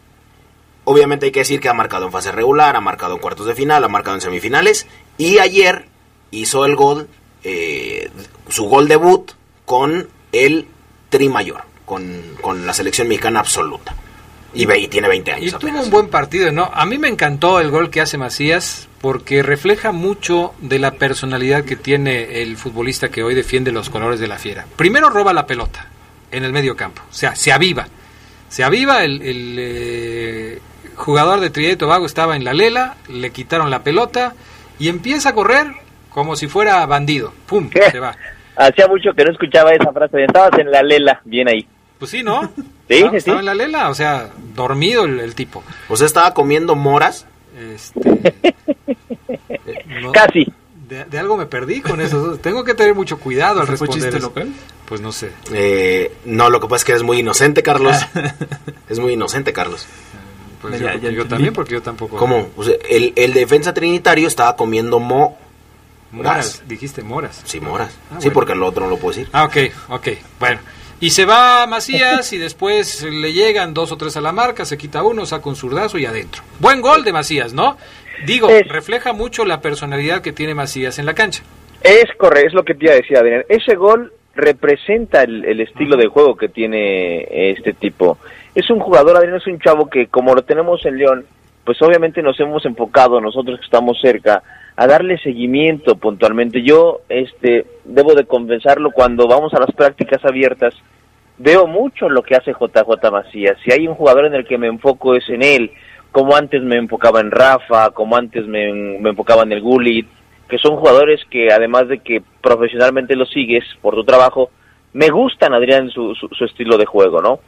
Obviamente hay que decir que ha marcado en fase regular, ha marcado en cuartos de final, ha marcado en semifinales. Y ayer hizo el gol, eh, su gol debut con el Tri Mayor, con, con la selección mexicana absoluta. Y, tiene 20 años. Y tuvo un buen partido, ¿no? A mí me encantó el gol que hace Macías porque refleja mucho de la personalidad que tiene el futbolista que hoy defiende los colores de la fiera. Primero roba la pelota en el medio campo, o sea, se aviva. Se aviva, el, eh, jugador de Trinidad y Tobago estaba en la lela, le quitaron la pelota y empieza a correr como si fuera bandido. ¡Pum! Se va. Hacía mucho que no escuchaba esa frase. Estabas en la lela, bien ahí. Pues sí, ¿no? sí, estaba, en la lela, o sea, dormido el, tipo. O sea, estaba comiendo moras. Este, Casi. De, algo me perdí con eso. Tengo que tener mucho cuidado al responder. Eso. local? Pues no sé. Eh, no, lo que pasa es que eres muy inocente, Carlos. es muy inocente, Carlos. Pues yo, también, porque yo tampoco. ¿Cómo? el, el defensa trinitario estaba comiendo mo Moras, dijiste moras. Sí, moras. Ah, sí, porque el otro no lo puedo decir. Ah, ok, ok. Bueno, y se va Macías y después le llegan dos o tres a la marca, se quita uno, saca un zurdazo y adentro. Buen gol de Macías, ¿no? Digo, refleja mucho la personalidad que tiene Macías en la cancha. Es correcto, es lo que te iba a decir, Adrián. Ese gol representa el, estilo de juego que tiene este tipo. Es un jugador, Adrián, es un chavo que como lo tenemos en León, pues obviamente nos hemos enfocado, nosotros que estamos cerca, a darle seguimiento puntualmente. Yo este debo de compensarlo cuando vamos a las prácticas abiertas, veo mucho lo que hace JJ Macías. Si hay un jugador en el que me enfoco es en él, como antes me enfocaba en Rafa, como antes me, me enfocaba en el Gullit, que son jugadores que además de que profesionalmente los sigues por tu trabajo, me gustan, Adrián, su, su estilo de juego, ¿no?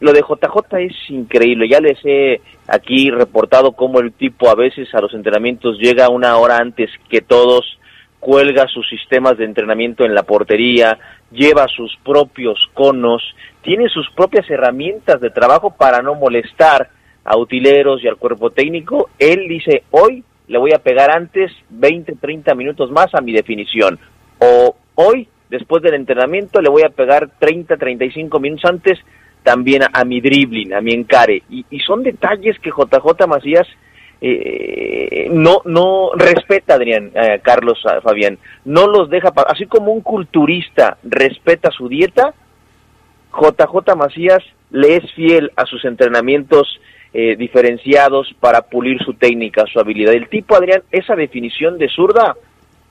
Lo de JJ es increíble, ya les he aquí reportado cómo el tipo a veces a los entrenamientos llega una hora antes que todos, cuelga sus sistemas de entrenamiento en la portería, lleva sus propios conos, tiene sus propias herramientas de trabajo para no molestar a utileros y al cuerpo técnico. Él dice, hoy le voy a pegar antes 20, 30 minutos más a mi definición. O hoy, después del entrenamiento, le voy a pegar 30, 35 minutos antes también a, mi dribbling, a mi encare. Y, son detalles que JJ Macías eh, no, no respeta, Adrián, eh, Carlos, Fabián, no los deja, así como un culturista respeta su dieta, JJ Macías le es fiel a sus entrenamientos eh, diferenciados para pulir su técnica, su habilidad. El tipo, Adrián, esa definición de zurda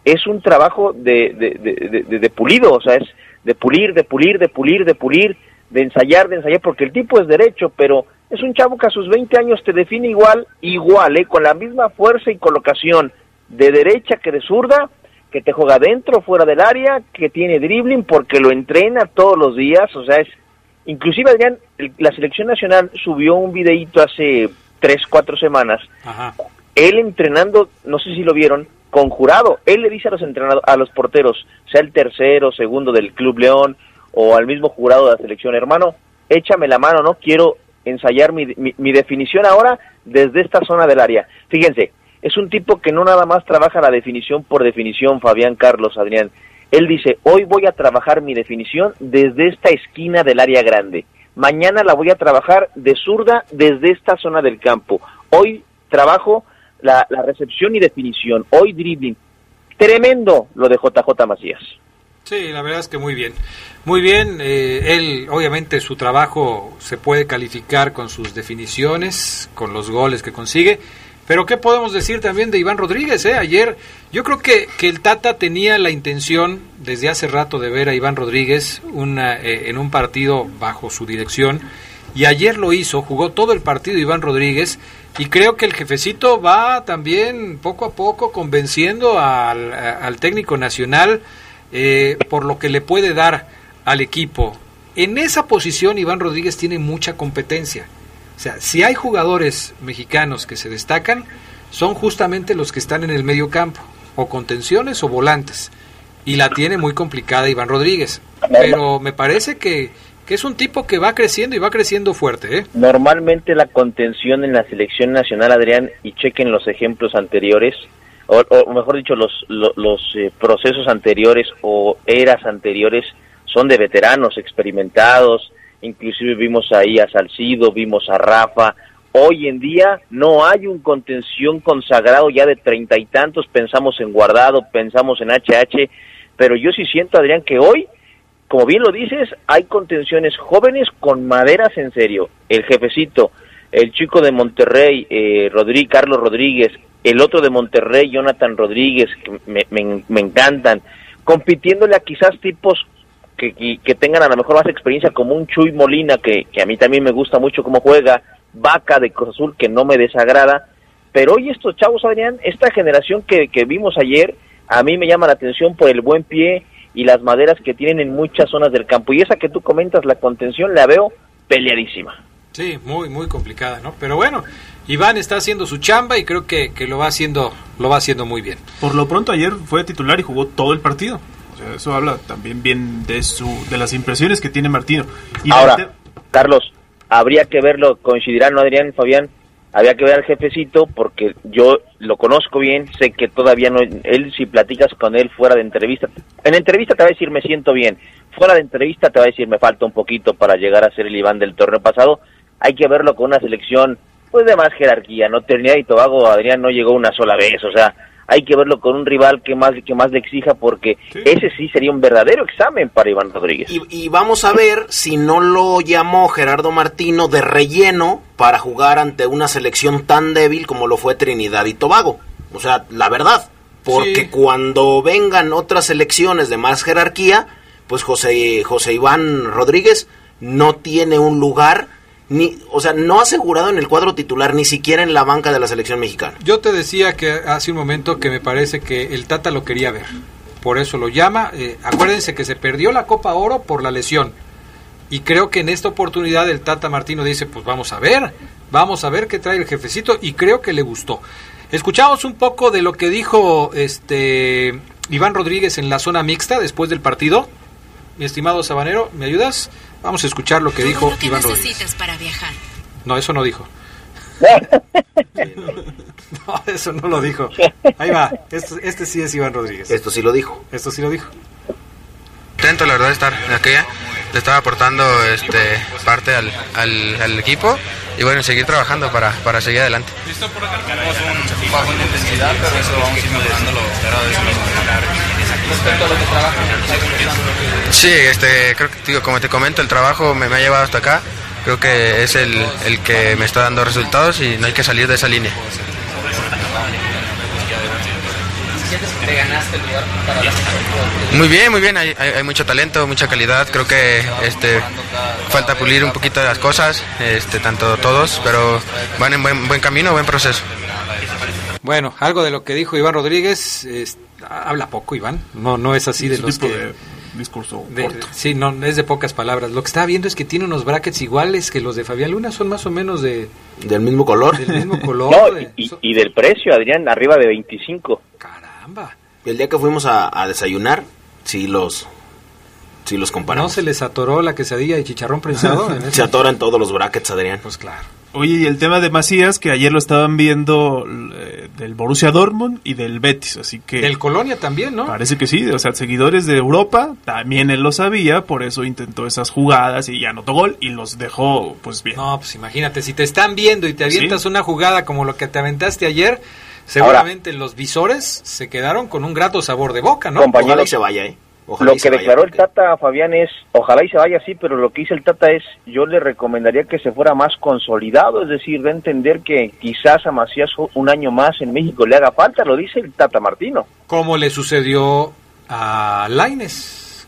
es un trabajo de, de pulido, o sea, es de pulir, de pulir, de pulir, de pulir, de ensayar, de ensayar, porque el tipo es derecho, pero es un chavo que a sus 20 años te define igual, igual, ¿eh? con la misma fuerza y colocación de derecha que de zurda, que te juega dentro, fuera del área, que tiene dribbling porque lo entrena todos los días, o sea, es inclusive Adrián, el- la selección nacional subió un videíto hace tres, cuatro semanas, él entrenando, no sé si lo vieron, con jurado, él le dice a los entrenadores, a los porteros, sea el tercero, segundo del Club León o al mismo jurado de la selección, hermano, échame la mano, no quiero ensayar mi, mi, definición ahora desde esta zona del área. Fíjense, es un tipo que no nada más trabaja la definición por definición, Fabián Carlos, Adrián. Él dice, hoy voy a trabajar mi definición desde esta esquina del área grande. Mañana la voy a trabajar de zurda desde esta zona del campo. Hoy trabajo la, la recepción y definición. Hoy dribbling. Tremendo lo de JJ Macías. Sí, la verdad es que muy bien. Muy bien, eh, él obviamente su trabajo se puede calificar con sus definiciones, con los goles que consigue, pero ¿qué podemos decir también de Iván Rodríguez? Eh? Ayer yo creo que, que el Tata tenía la intención desde hace rato de ver a Iván Rodríguez una, eh, en un partido bajo su dirección y ayer lo hizo, jugó todo el partido Iván Rodríguez y creo que el jefecito va también poco a poco convenciendo al, al técnico nacional eh, por lo que le puede dar al equipo. En esa posición Iván Rodríguez tiene mucha competencia. O sea, si hay jugadores mexicanos que se destacan, son justamente los que están en el medio campo, o contenciones o volantes. Y la tiene muy complicada Iván Rodríguez. Pero me parece que, que es un tipo que va creciendo y va creciendo fuerte. ¿eh? Normalmente la contención en la selección nacional, Adrián, y chequen los ejemplos anteriores, o, o mejor dicho, los, lo- los, eh, procesos anteriores o eras anteriores son de veteranos experimentados, inclusive vimos ahí a Salcido, vimos a Rafa. Hoy en día no hay un contención consagrado ya de treinta y tantos, pensamos en Guardado, pensamos en HH, pero yo sí siento, Adrián, que hoy como bien lo dices, hay contenciones jóvenes con maderas en serio. El jefecito, el chico de Monterrey, eh, Rodríguez, Carlos Rodríguez, el otro de Monterrey, Jonathan Rodríguez, que me, me- encantan, compitiéndole a quizás tipos que, que, que tengan a lo mejor más experiencia, como un Chuy Molina, que, que a mí también me gusta mucho cómo juega, Vaca de Cruz Azul, que no me desagrada, pero hoy estos chavos, Adrián, esta generación que, que vimos ayer, a mí me llama la atención por el buen pie y las maderas que tienen en muchas zonas del campo. Y esa que tú comentas, la contención, la veo peleadísima. Sí, muy, muy complicada, ¿no? Pero bueno, Iván está haciendo su chamba y creo que, que lo va haciendo, lo va haciendo muy bien. Por lo pronto ayer fue titular y jugó todo el partido. O sea, eso habla también bien de su de las impresiones que tiene Martino. Y Ahora, Carlos, habría que verlo, coincidirán, ¿no, Adrián, Fabián? Había que ver al jefecito porque yo lo conozco bien, sé que todavía no, él si platicas con él fuera de entrevista, en entrevista te va a decir me siento bien, fuera de entrevista te va a decir me falta un poquito para llegar a ser el Iván del torneo pasado, hay que verlo con una selección pues de más jerarquía, no Trinidad y Tobago, Adrián no llegó una sola vez, o sea, hay que verlo con un rival que más que más le exija porque ese sí sería un verdadero examen para Iván Rodríguez. Y, y vamos a ver si no lo llamó Gerardo Martino de relleno para jugar ante una selección tan débil como lo fue Trinidad y Tobago. O sea, la verdad. Porque Sí. cuando vengan otras selecciones de más jerarquía, pues José, José Iván Rodríguez no tiene un lugar, ni, o sea, no asegurado en el cuadro titular, ni siquiera en la banca de la selección mexicana. Yo te decía que hace un momento que me parece que el Tata lo quería ver. Por eso lo llama. Eh, acuérdense que se perdió la Copa Oro por la lesión. Y creo que en esta oportunidad el Tata Martino dice, pues vamos a ver, vamos a ver qué trae el jefecito y creo que le gustó. Escuchamos un poco de lo que dijo este Iván Rodríguez en la zona mixta después del partido. Mi estimado Sabanero, ¿me ayudas? Vamos a escuchar lo que dijo Lo que Iván Rodríguez. para viajar. No, eso no dijo. No, eso no lo dijo. Ahí va. Este, este sí es Iván Rodríguez. Esto sí lo dijo. Esto sí lo dijo. contento la verdad de estar en aquella le estaba aportando este parte al, al, al equipo y bueno seguir trabajando para, para seguir adelante Listo por acá. Tenemos un bajo en intensidad, pero eso vamos a ir mejorándolo cada vez más. Respecto a lo que trabajan, sí este creo que digo, como te comento el trabajo me, me ha llevado hasta acá creo que es el, el que me está dando resultados y no hay que salir de esa línea te ganaste el lugar para la? Muy bien, muy bien, hay, hay, hay mucho talento, mucha calidad, creo que este falta pulir un poquito las cosas, este tanto todos, pero van en buen, buen camino, buen proceso. Bueno, algo de lo que dijo Iván Rodríguez, es- habla poco Iván, no no es así de los que... de discurso de- corto. sí, no, es de pocas palabras. Lo que estaba viendo es que tiene unos brackets iguales que los de Fabián Luna, son más o menos de... Del mismo color. Del mismo color. No, de- y, y del precio, Adrián, arriba de 25. Caramba. El día que fuimos a, a desayunar, sí los, sí los ¿No comparamos. se les atoró la quesadilla y chicharrón prensado? en Se atoran todos los brackets, Adrián. Pues claro. Oye, y el tema de Macías, que ayer lo estaban viendo eh, del Borussia Dortmund y del Betis, así que... Del Colonia también, ¿no? Parece que sí, o sea, seguidores de Europa, también él lo sabía, por eso intentó esas jugadas y ya anotó gol y los dejó, pues bien. No, pues imagínate, si te están viendo y te avientas Sí. una jugada como lo que te aventaste ayer, seguramente los visores se quedaron con un grato sabor de boca, ¿no? Compañero, Ojalá y se vaya, ¿eh? Ojalá lo que vaya, declaró el Tata Fabián es, ojalá y se vaya así, pero lo que dice el Tata es, yo le recomendaría que se fuera más consolidado, es decir, de entender que quizás a Macías un año más en México le haga falta, lo dice el Tata Martino. Como le sucedió a Laines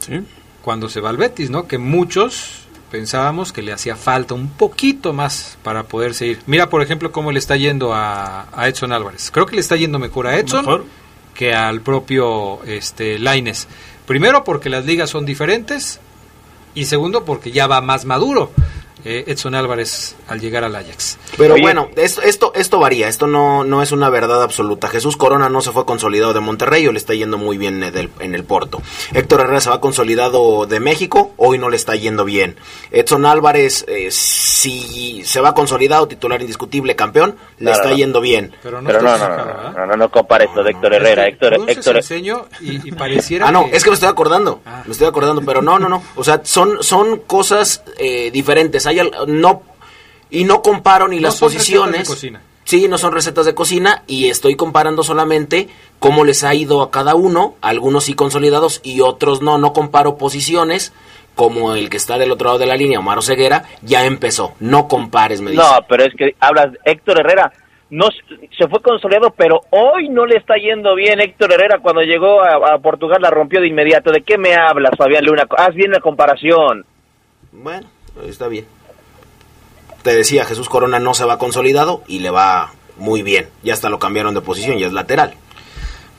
cuando se va al Betis, ¿no? Que muchos pensábamos que le hacía falta un poquito más para poder seguir. Mira, por ejemplo, cómo le está yendo a, a Edson Álvarez. Creo que le está yendo mejor a Edson Mejor. que al propio este, Laines. Primero porque las ligas son diferentes y segundo porque ya va más maduro eh, Edson Álvarez al llegar al Ajax. Pero Oye. bueno, esto, esto, esto varía, esto no, no es una verdad absoluta. Jesús Corona no se fue consolidado de Monterrey, o le está yendo muy bien en el, en el Porto. Héctor Herrera se va consolidado de México, hoy no le está yendo bien. Edson Álvarez, eh, si se va consolidado, titular indiscutible, campeón, le está no. yendo bien. Pero no, pero está no, no, no, no, no, no compares lo de Héctor Herrera, Héctor, Héctor, y, y pareciera Ah, no, que- es que me estoy acordando, Ah. me estoy acordando, pero no, no, no. O sea, son, son cosas eh, diferentes. Hay al- no y no comparo ni No las son recetas de posiciones. cocina. Sí, no son recetas de cocina y estoy comparando solamente cómo les ha ido a cada uno, algunos sí consolidados y otros no. No comparo posiciones como el que está del otro lado de la línea, Omar Ceguera, ya empezó. No compares, me dice. No, pero es que hablas Héctor Herrera. No se- se fue consolidado, pero hoy no le está yendo bien Héctor Herrera cuando llegó a, a Portugal la rompió de inmediato. ¿De qué me hablas, Fabián Luna? Haz bien la comparación. Bueno, está bien. Te decía, Jesús Corona no se va consolidado y le va muy bien. Ya hasta lo cambiaron de posición, ya es lateral.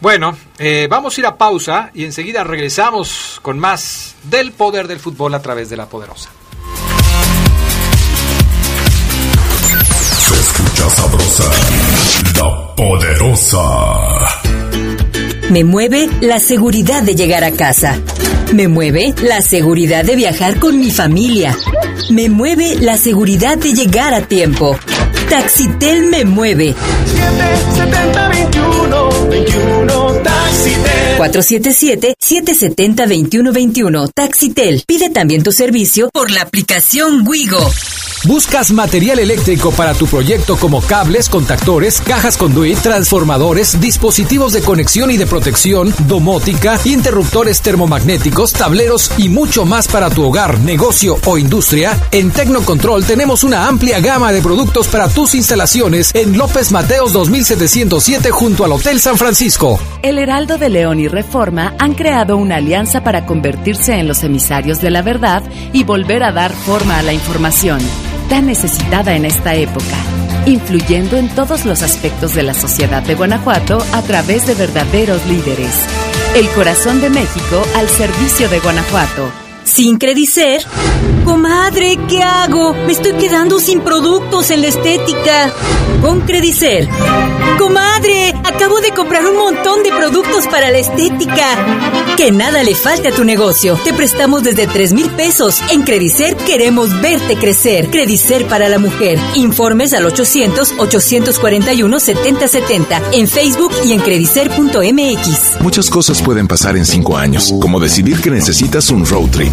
Bueno, eh, vamos a ir a pausa y enseguida regresamos con más del poder del fútbol a través de la poderosa. Se escucha sabrosa, la poderosa. Me mueve la seguridad de llegar a casa. Me mueve la seguridad de viajar con mi familia. Me mueve la seguridad de llegar a tiempo. Taxitel me mueve. 7021 21 Taxitel 477-770-2121. Taxitel. Pide también tu servicio por la aplicación Wigo. ¿Buscas material eléctrico para tu proyecto como cables, contactores, cajas conduit, transformadores, dispositivos de conexión y de protección, domótica, interruptores termomagnéticos, tableros y mucho más para tu hogar, negocio o industria? En Tecnocontrol tenemos una amplia gama de productos para tus instalaciones en López Mateos 2707 junto al Hotel San Francisco. El Heraldo de León y Reforma han creado una alianza para convertirse en los emisarios de la verdad y volver a dar forma a la información, tan necesitada en esta época, influyendo en todos los aspectos de la sociedad de Guanajuato a través de verdaderos líderes. El corazón de México al servicio de Guanajuato. Sin Credicer. Comadre, ¿qué hago? Me estoy quedando sin productos en la estética. Con Credicer. Comadre, acabo de comprar un montón de productos para la estética. Que nada le falte a tu negocio. Te prestamos desde 3 mil pesos. En Credicer queremos verte crecer. Credicer para la mujer. Informes al 800-841-7070. En Facebook y en credicer.mx. Muchas cosas pueden pasar en cinco años, como decidir que necesitas un road trip,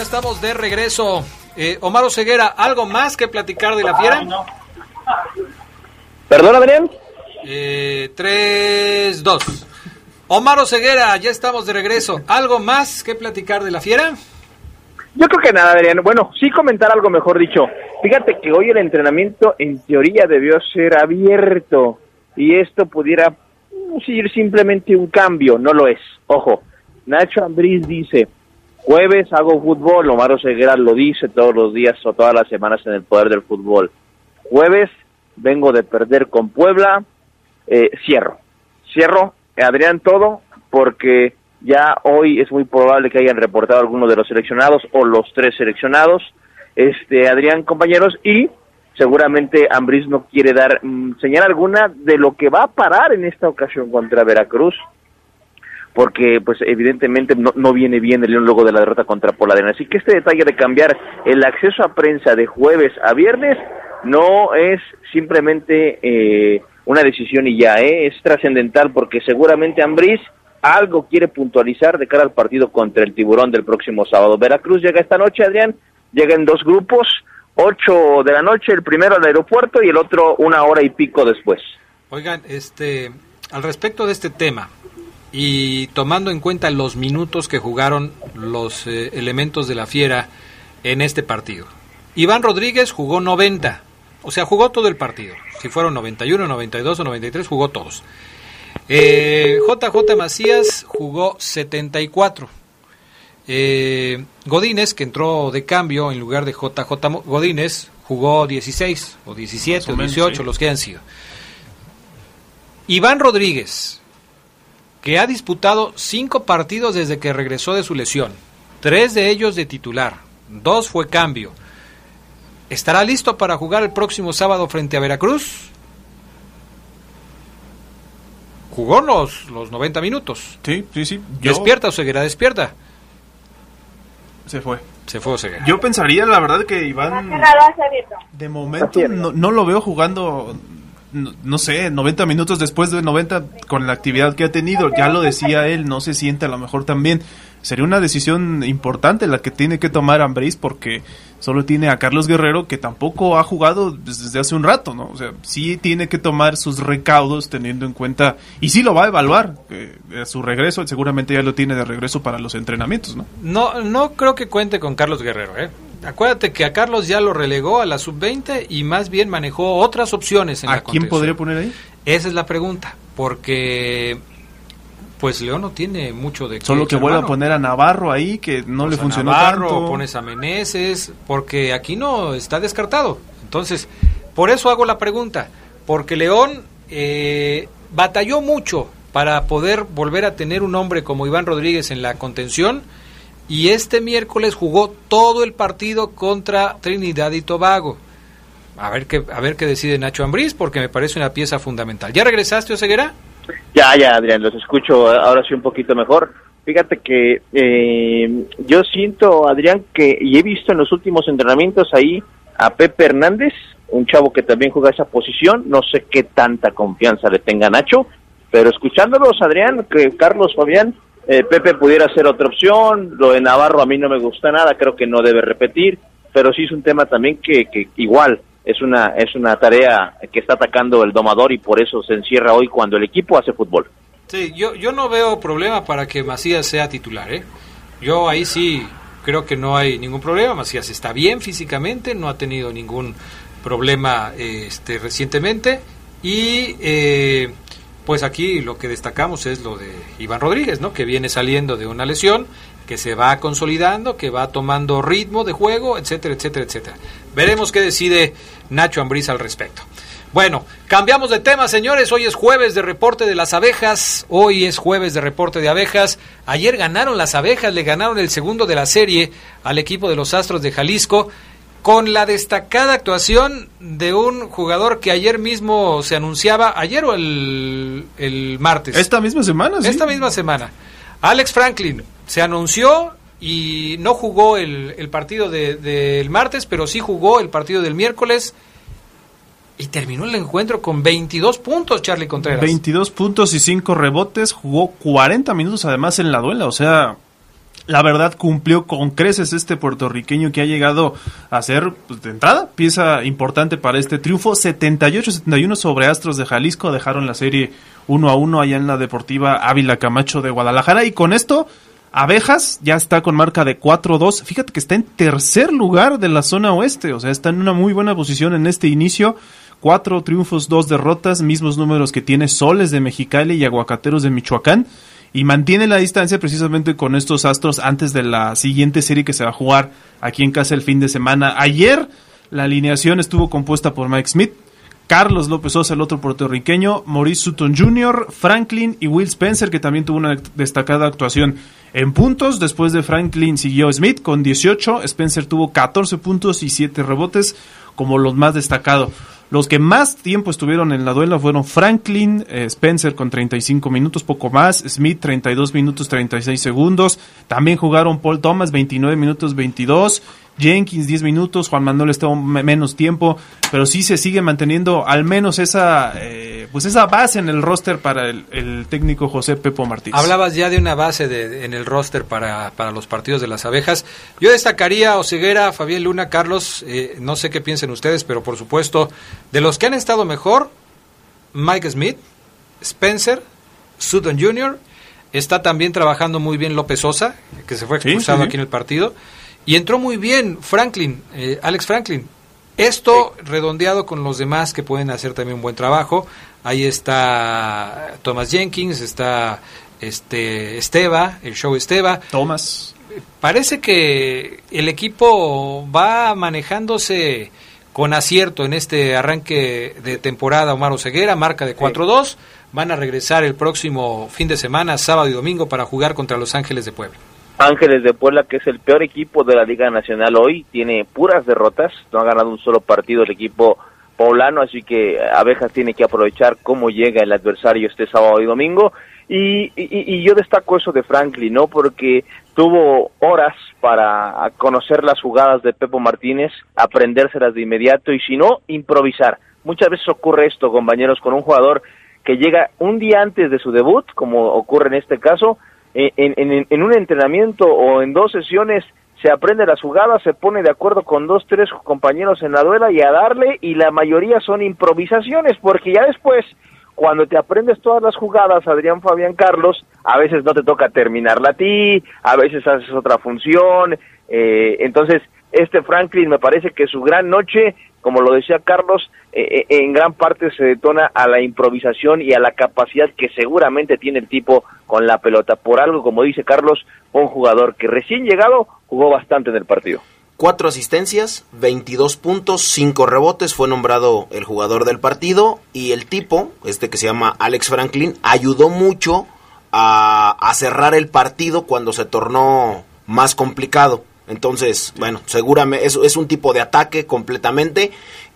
Ya estamos de regreso. Eh, Omar Ceguera, ¿algo más que platicar de la fiera? ¿Perdón, Adrián? Eh, 3, 2. Omar Ceguera, ya estamos de regreso. ¿Algo más que platicar de la fiera? Yo creo que nada, Adrián. Bueno, sí comentar algo mejor dicho. Fíjate que hoy el entrenamiento en teoría debió ser abierto y esto pudiera ser simplemente un cambio, no lo es. Ojo, Nacho Ambriz dice, jueves hago fútbol, Omar Ceguera lo dice todos los días o todas las semanas en el poder del fútbol. Jueves vengo de perder con Puebla, eh, cierro. Cierro, Adrián, todo, porque ya hoy es muy probable que hayan reportado algunos de los seleccionados o los tres seleccionados. Este, Adrián, compañeros, y seguramente Ambriz no quiere dar mm, señal alguna de lo que va a parar en esta ocasión contra Veracruz, porque pues evidentemente no, no viene bien el León luego de la derrota contra Poladena. Así que este detalle de cambiar el acceso a prensa de jueves a viernes no es simplemente eh, una decisión y ya, ¿eh? es trascendental porque seguramente Ambriz algo quiere puntualizar de cara al partido contra el tiburón del próximo sábado. Veracruz llega esta noche, Adrián, llega en dos grupos, ocho de la noche, el primero al aeropuerto y el otro una hora y pico después. Oigan, este, al respecto de este tema y tomando en cuenta los minutos que jugaron los eh, elementos de la fiera en este partido. Iván Rodríguez jugó 90, o sea, jugó todo el partido. Si fueron 91, 92 o 93, jugó todos. Eh, JJ Macías jugó 74. Eh, Godínez, que entró de cambio en lugar de JJ Godínez, jugó 16 o 17 o 18, los que han sido. Iván Rodríguez, que ha disputado cinco partidos desde que regresó de su lesión, tres de ellos de titular, dos fue cambio. ¿Estará listo para jugar el próximo sábado frente a Veracruz? Jugó los, los 90 minutos. Sí, sí, sí. Yo... ¿Despierta o Ceguera? ¿Despierta? Se fue. Se fue. Yo pensaría, la verdad, que Iván... De momento no, no lo veo jugando no, sé, 90 minutos después de 90 con la actividad que ha tenido, ya lo decía él, no se siente a lo mejor también. Sería una decisión importante la que tiene que tomar Ambriz porque solo tiene a Carlos Guerrero que tampoco ha jugado desde hace un rato, ¿no? O sea, sí tiene que tomar sus recaudos teniendo en cuenta y sí lo va a evaluar eh, a su regreso, seguramente ya lo tiene de regreso para los entrenamientos, ¿no? No no creo que cuente con Carlos Guerrero, ¿eh? Acuérdate que a Carlos ya lo relegó a la sub-20 y más bien manejó otras opciones en ¿A la quién podría poner ahí? Esa es la pregunta, porque pues León no tiene mucho de Solo que vuelva a poner a Navarro ahí, que no pues le funcionó Navarro, tanto. pones a Meneses, porque aquí no está descartado. Entonces, por eso hago la pregunta, porque León eh, batalló mucho para poder volver a tener un hombre como Iván Rodríguez en la contención y este miércoles jugó todo el partido contra Trinidad y Tobago. A ver qué, a ver qué decide Nacho Ambriz, porque me parece una pieza fundamental. ¿Ya regresaste, Oseguera? Ya, ya, Adrián, los escucho ahora sí un poquito mejor. Fíjate que eh, yo siento, Adrián, que y he visto en los últimos entrenamientos ahí a Pepe Hernández, un chavo que también juega esa posición. No sé qué tanta confianza le tenga Nacho, pero escuchándolos, Adrián, que Carlos Fabián, eh, Pepe pudiera ser otra opción. Lo de Navarro a mí no me gusta nada, creo que no debe repetir, pero sí es un tema también que, igual es una es una tarea que está atacando el domador y por eso se encierra hoy cuando el equipo hace fútbol. Sí, yo, yo no veo problema para que Macías sea titular, ¿eh? Yo ahí sí creo que no hay ningún problema. Macías está bien físicamente, no ha tenido ningún problema este, recientemente y eh, pues aquí lo que destacamos es lo de Iván Rodríguez, ¿no? Que viene saliendo de una lesión, que se va consolidando, que va tomando ritmo de juego, etcétera, etcétera, etcétera. Veremos qué decide Nacho Ambriz al respecto. Bueno, cambiamos de tema, señores. Hoy es jueves de reporte de las abejas. Hoy es jueves de reporte de abejas. Ayer ganaron las abejas, le ganaron el segundo de la serie al equipo de los Astros de Jalisco con la destacada actuación de un jugador que ayer mismo se anunciaba, ayer o el, el martes. Esta misma semana, sí. Esta misma semana. Alex Franklin se anunció y no jugó el, el partido del de, martes, pero sí jugó el partido del miércoles. Y terminó el encuentro con 22 puntos, Charlie Contreras. 22 puntos y 5 rebotes. Jugó 40 minutos además en la duela. O sea, la verdad cumplió con creces este puertorriqueño que ha llegado a ser pues, de entrada pieza importante para este triunfo 78-71 sobre Astros de Jalisco dejaron la serie 1 a 1 allá en la Deportiva Ávila Camacho de Guadalajara y con esto Abejas ya está con marca de 4-2. Fíjate que está en tercer lugar de la zona oeste, o sea, está en una muy buena posición en este inicio. Cuatro triunfos, dos derrotas, mismos números que tiene Soles de Mexicali y Aguacateros de Michoacán. Y mantiene la distancia precisamente con estos astros antes de la siguiente serie que se va a jugar aquí en casa el fin de semana. Ayer la alineación estuvo compuesta por Mike Smith, Carlos López Sosa, el otro puertorriqueño, Maurice Sutton Jr., Franklin y Will Spencer, que también tuvo una destacada actuación en puntos. Después de Franklin siguió Smith con 18, Spencer tuvo 14 puntos y 7 rebotes como los más destacados. Los que más tiempo estuvieron en la duela fueron Franklin, eh, Spencer con 35 minutos, poco más, Smith 32 minutos 36 segundos, también jugaron Paul Thomas 29 minutos 22, Jenkins 10 minutos, Juan Manuel estuvo menos tiempo, pero sí se sigue manteniendo al menos esa eh, pues esa base en el roster para el, técnico José Pepo Martínez. Hablabas ya de una base de, en el roster para, para, los partidos de las abejas. Yo destacaría Oseguera, Fabián Luna, Carlos, eh, no sé qué piensen ustedes, pero por supuesto, de los que han estado mejor, Mike Smith, Spencer, Sutton Jr., está también trabajando muy bien López Sosa, que se fue expulsado aquí en el partido. Y entró muy bien Franklin, eh, Alex Franklin. Esto redondeado con los demás que pueden hacer también un buen trabajo. Ahí está Thomas Jenkins, está este Esteba, el show Esteba. Thomas. Parece que el equipo va manejándose con acierto en este arranque de temporada Omar Ceguera, marca de 4-2. Van a regresar el próximo fin de semana, sábado y domingo, para jugar contra Los Ángeles de Puebla. Ángeles de Puebla, que es el peor equipo de la Liga Nacional hoy, tiene puras derrotas, no ha ganado un solo partido el equipo poblano, así que Abejas tiene que aprovechar cómo llega el adversario este sábado y domingo. Y, yo destaco eso de Franklin, ¿no? Porque tuvo horas para conocer las jugadas de Pepo Martínez, aprendérselas de inmediato y si no, improvisar. Muchas veces ocurre esto, compañeros, con un jugador que llega un día antes de su debut, como ocurre en este caso, eh, en, en, un entrenamiento o en dos sesiones se aprende las jugadas, se pone de acuerdo con dos, tres compañeros en la duela y a darle, y la mayoría son improvisaciones, porque ya después, cuando te aprendes todas las jugadas, Adrián Fabián Carlos, a veces no te toca terminarla a ti, a veces haces otra función, eh, entonces este Franklin me parece que su gran noche como lo decía Carlos, eh, eh, en gran parte se detona a la improvisación y a la capacidad que seguramente tiene el tipo con la pelota. Por algo, como dice Carlos, un jugador que recién llegado jugó bastante en el partido. Cuatro asistencias, 22 puntos, cinco rebotes, fue nombrado el jugador del partido y el tipo, este que se llama Alex Franklin, ayudó mucho a, a cerrar el partido cuando se tornó más complicado entonces, bueno, seguramente es, es un tipo de ataque completamente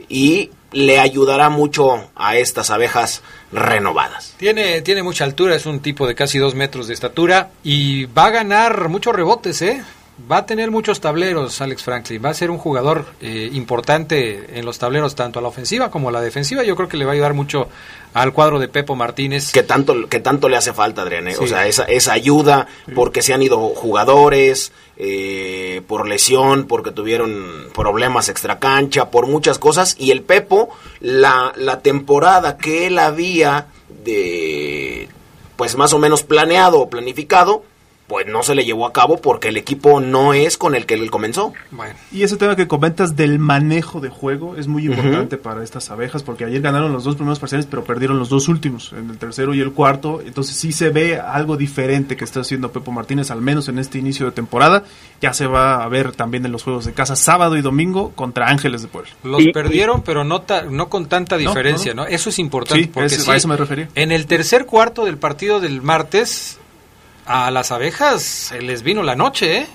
y le ayudará mucho a estas abejas renovadas. Tiene, tiene mucha altura, es un tipo de casi dos metros de estatura y va a ganar muchos rebotes, ¿eh? Va a tener muchos tableros Alex Franklin, va a ser un jugador eh, importante en los tableros tanto a la ofensiva como a la defensiva. Yo creo que le va a ayudar mucho al cuadro de Pepo Martínez. Que tanto, que tanto le hace falta, Adrián. ¿eh? O sea, esa, esa ayuda, porque se han ido jugadores, eh, por lesión, porque tuvieron problemas extracancha, por muchas cosas. Y el Pepo, la, la temporada que él había de pues más o menos planeado o planificado, pues no se le llevó a cabo porque el equipo no es con el que él comenzó. Y ese tema que comentas del manejo de juego es muy importante para estas abejas porque ayer ganaron los dos primeros parciales pero perdieron los dos últimos, en el tercero y el cuarto, entonces sí se ve algo diferente que está haciendo Pepo Martínez al menos en este inicio de temporada, ya se va a ver también en los juegos de casa sábado y domingo contra Ángeles de Puebla. Los perdieron pero no, no con tanta diferencia, no, Eso es importante porque a eso me refería. En el tercer cuarto del partido del martes a las abejas se les vino la noche, ¿eh?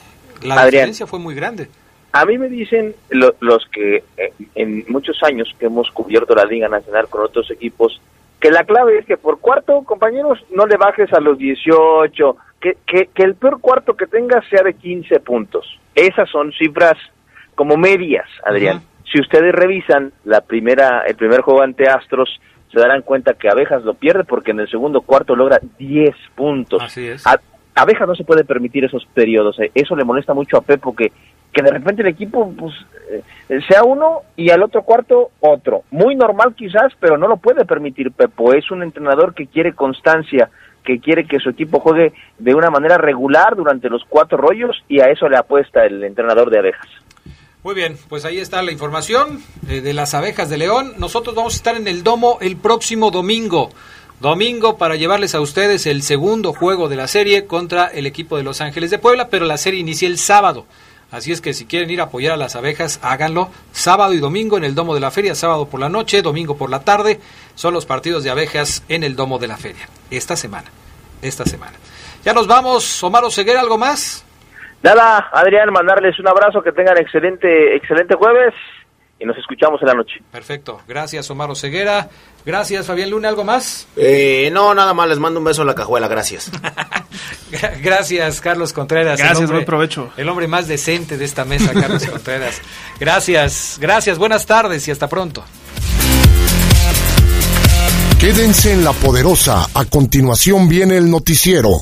La diferencia fue muy grande. A mí me dicen los que eh, en muchos años que hemos cubierto la Liga Nacional con otros equipos, que la clave es que por cuarto, compañeros, no le bajes a los 18, que, que, que el peor cuarto que tengas sea de 15 puntos. Esas son cifras como medias, Adrián. Si ustedes revisan la primera, el primer juego ante Astros, se darán cuenta que Abejas lo pierde porque en el segundo cuarto logra 10 puntos. Así es. Abejas no se puede permitir esos periodos. eh. Eso le molesta mucho a Pepo que, que de repente el equipo pues eh, sea uno y al otro cuarto otro. Muy normal quizás, pero no lo puede permitir Pepo. Es un entrenador que quiere constancia, que quiere que su equipo juegue de una manera regular durante los cuatro rollos y a eso le apuesta el entrenador de abejas. Muy bien, pues ahí está la información eh, de las abejas de León. Nosotros vamos a estar en el domo el próximo domingo. Domingo para llevarles a ustedes el segundo juego de la serie contra el equipo de Los Ángeles de Puebla, pero la serie inicia el sábado. Así es que si quieren ir a apoyar a las abejas, háganlo sábado y domingo en el Domo de la Feria, sábado por la noche, domingo por la tarde. Son los partidos de abejas en el Domo de la Feria. Esta semana, esta semana. Ya nos vamos, Omar Oseguera, ¿algo más? Nada, Adrián, mandarles un abrazo, que tengan excelente, excelente jueves y nos escuchamos en la noche. Perfecto, gracias Omar Oseguera. Gracias Fabián Luna, ¿algo más? Eh, no, nada más, les mando un beso en la cajuela, gracias. Gracias, Carlos Contreras. Gracias, hombre, buen provecho. El hombre más decente de esta mesa, Carlos Contreras. Gracias, gracias, buenas tardes y hasta pronto. Quédense en la poderosa. A continuación viene el noticiero.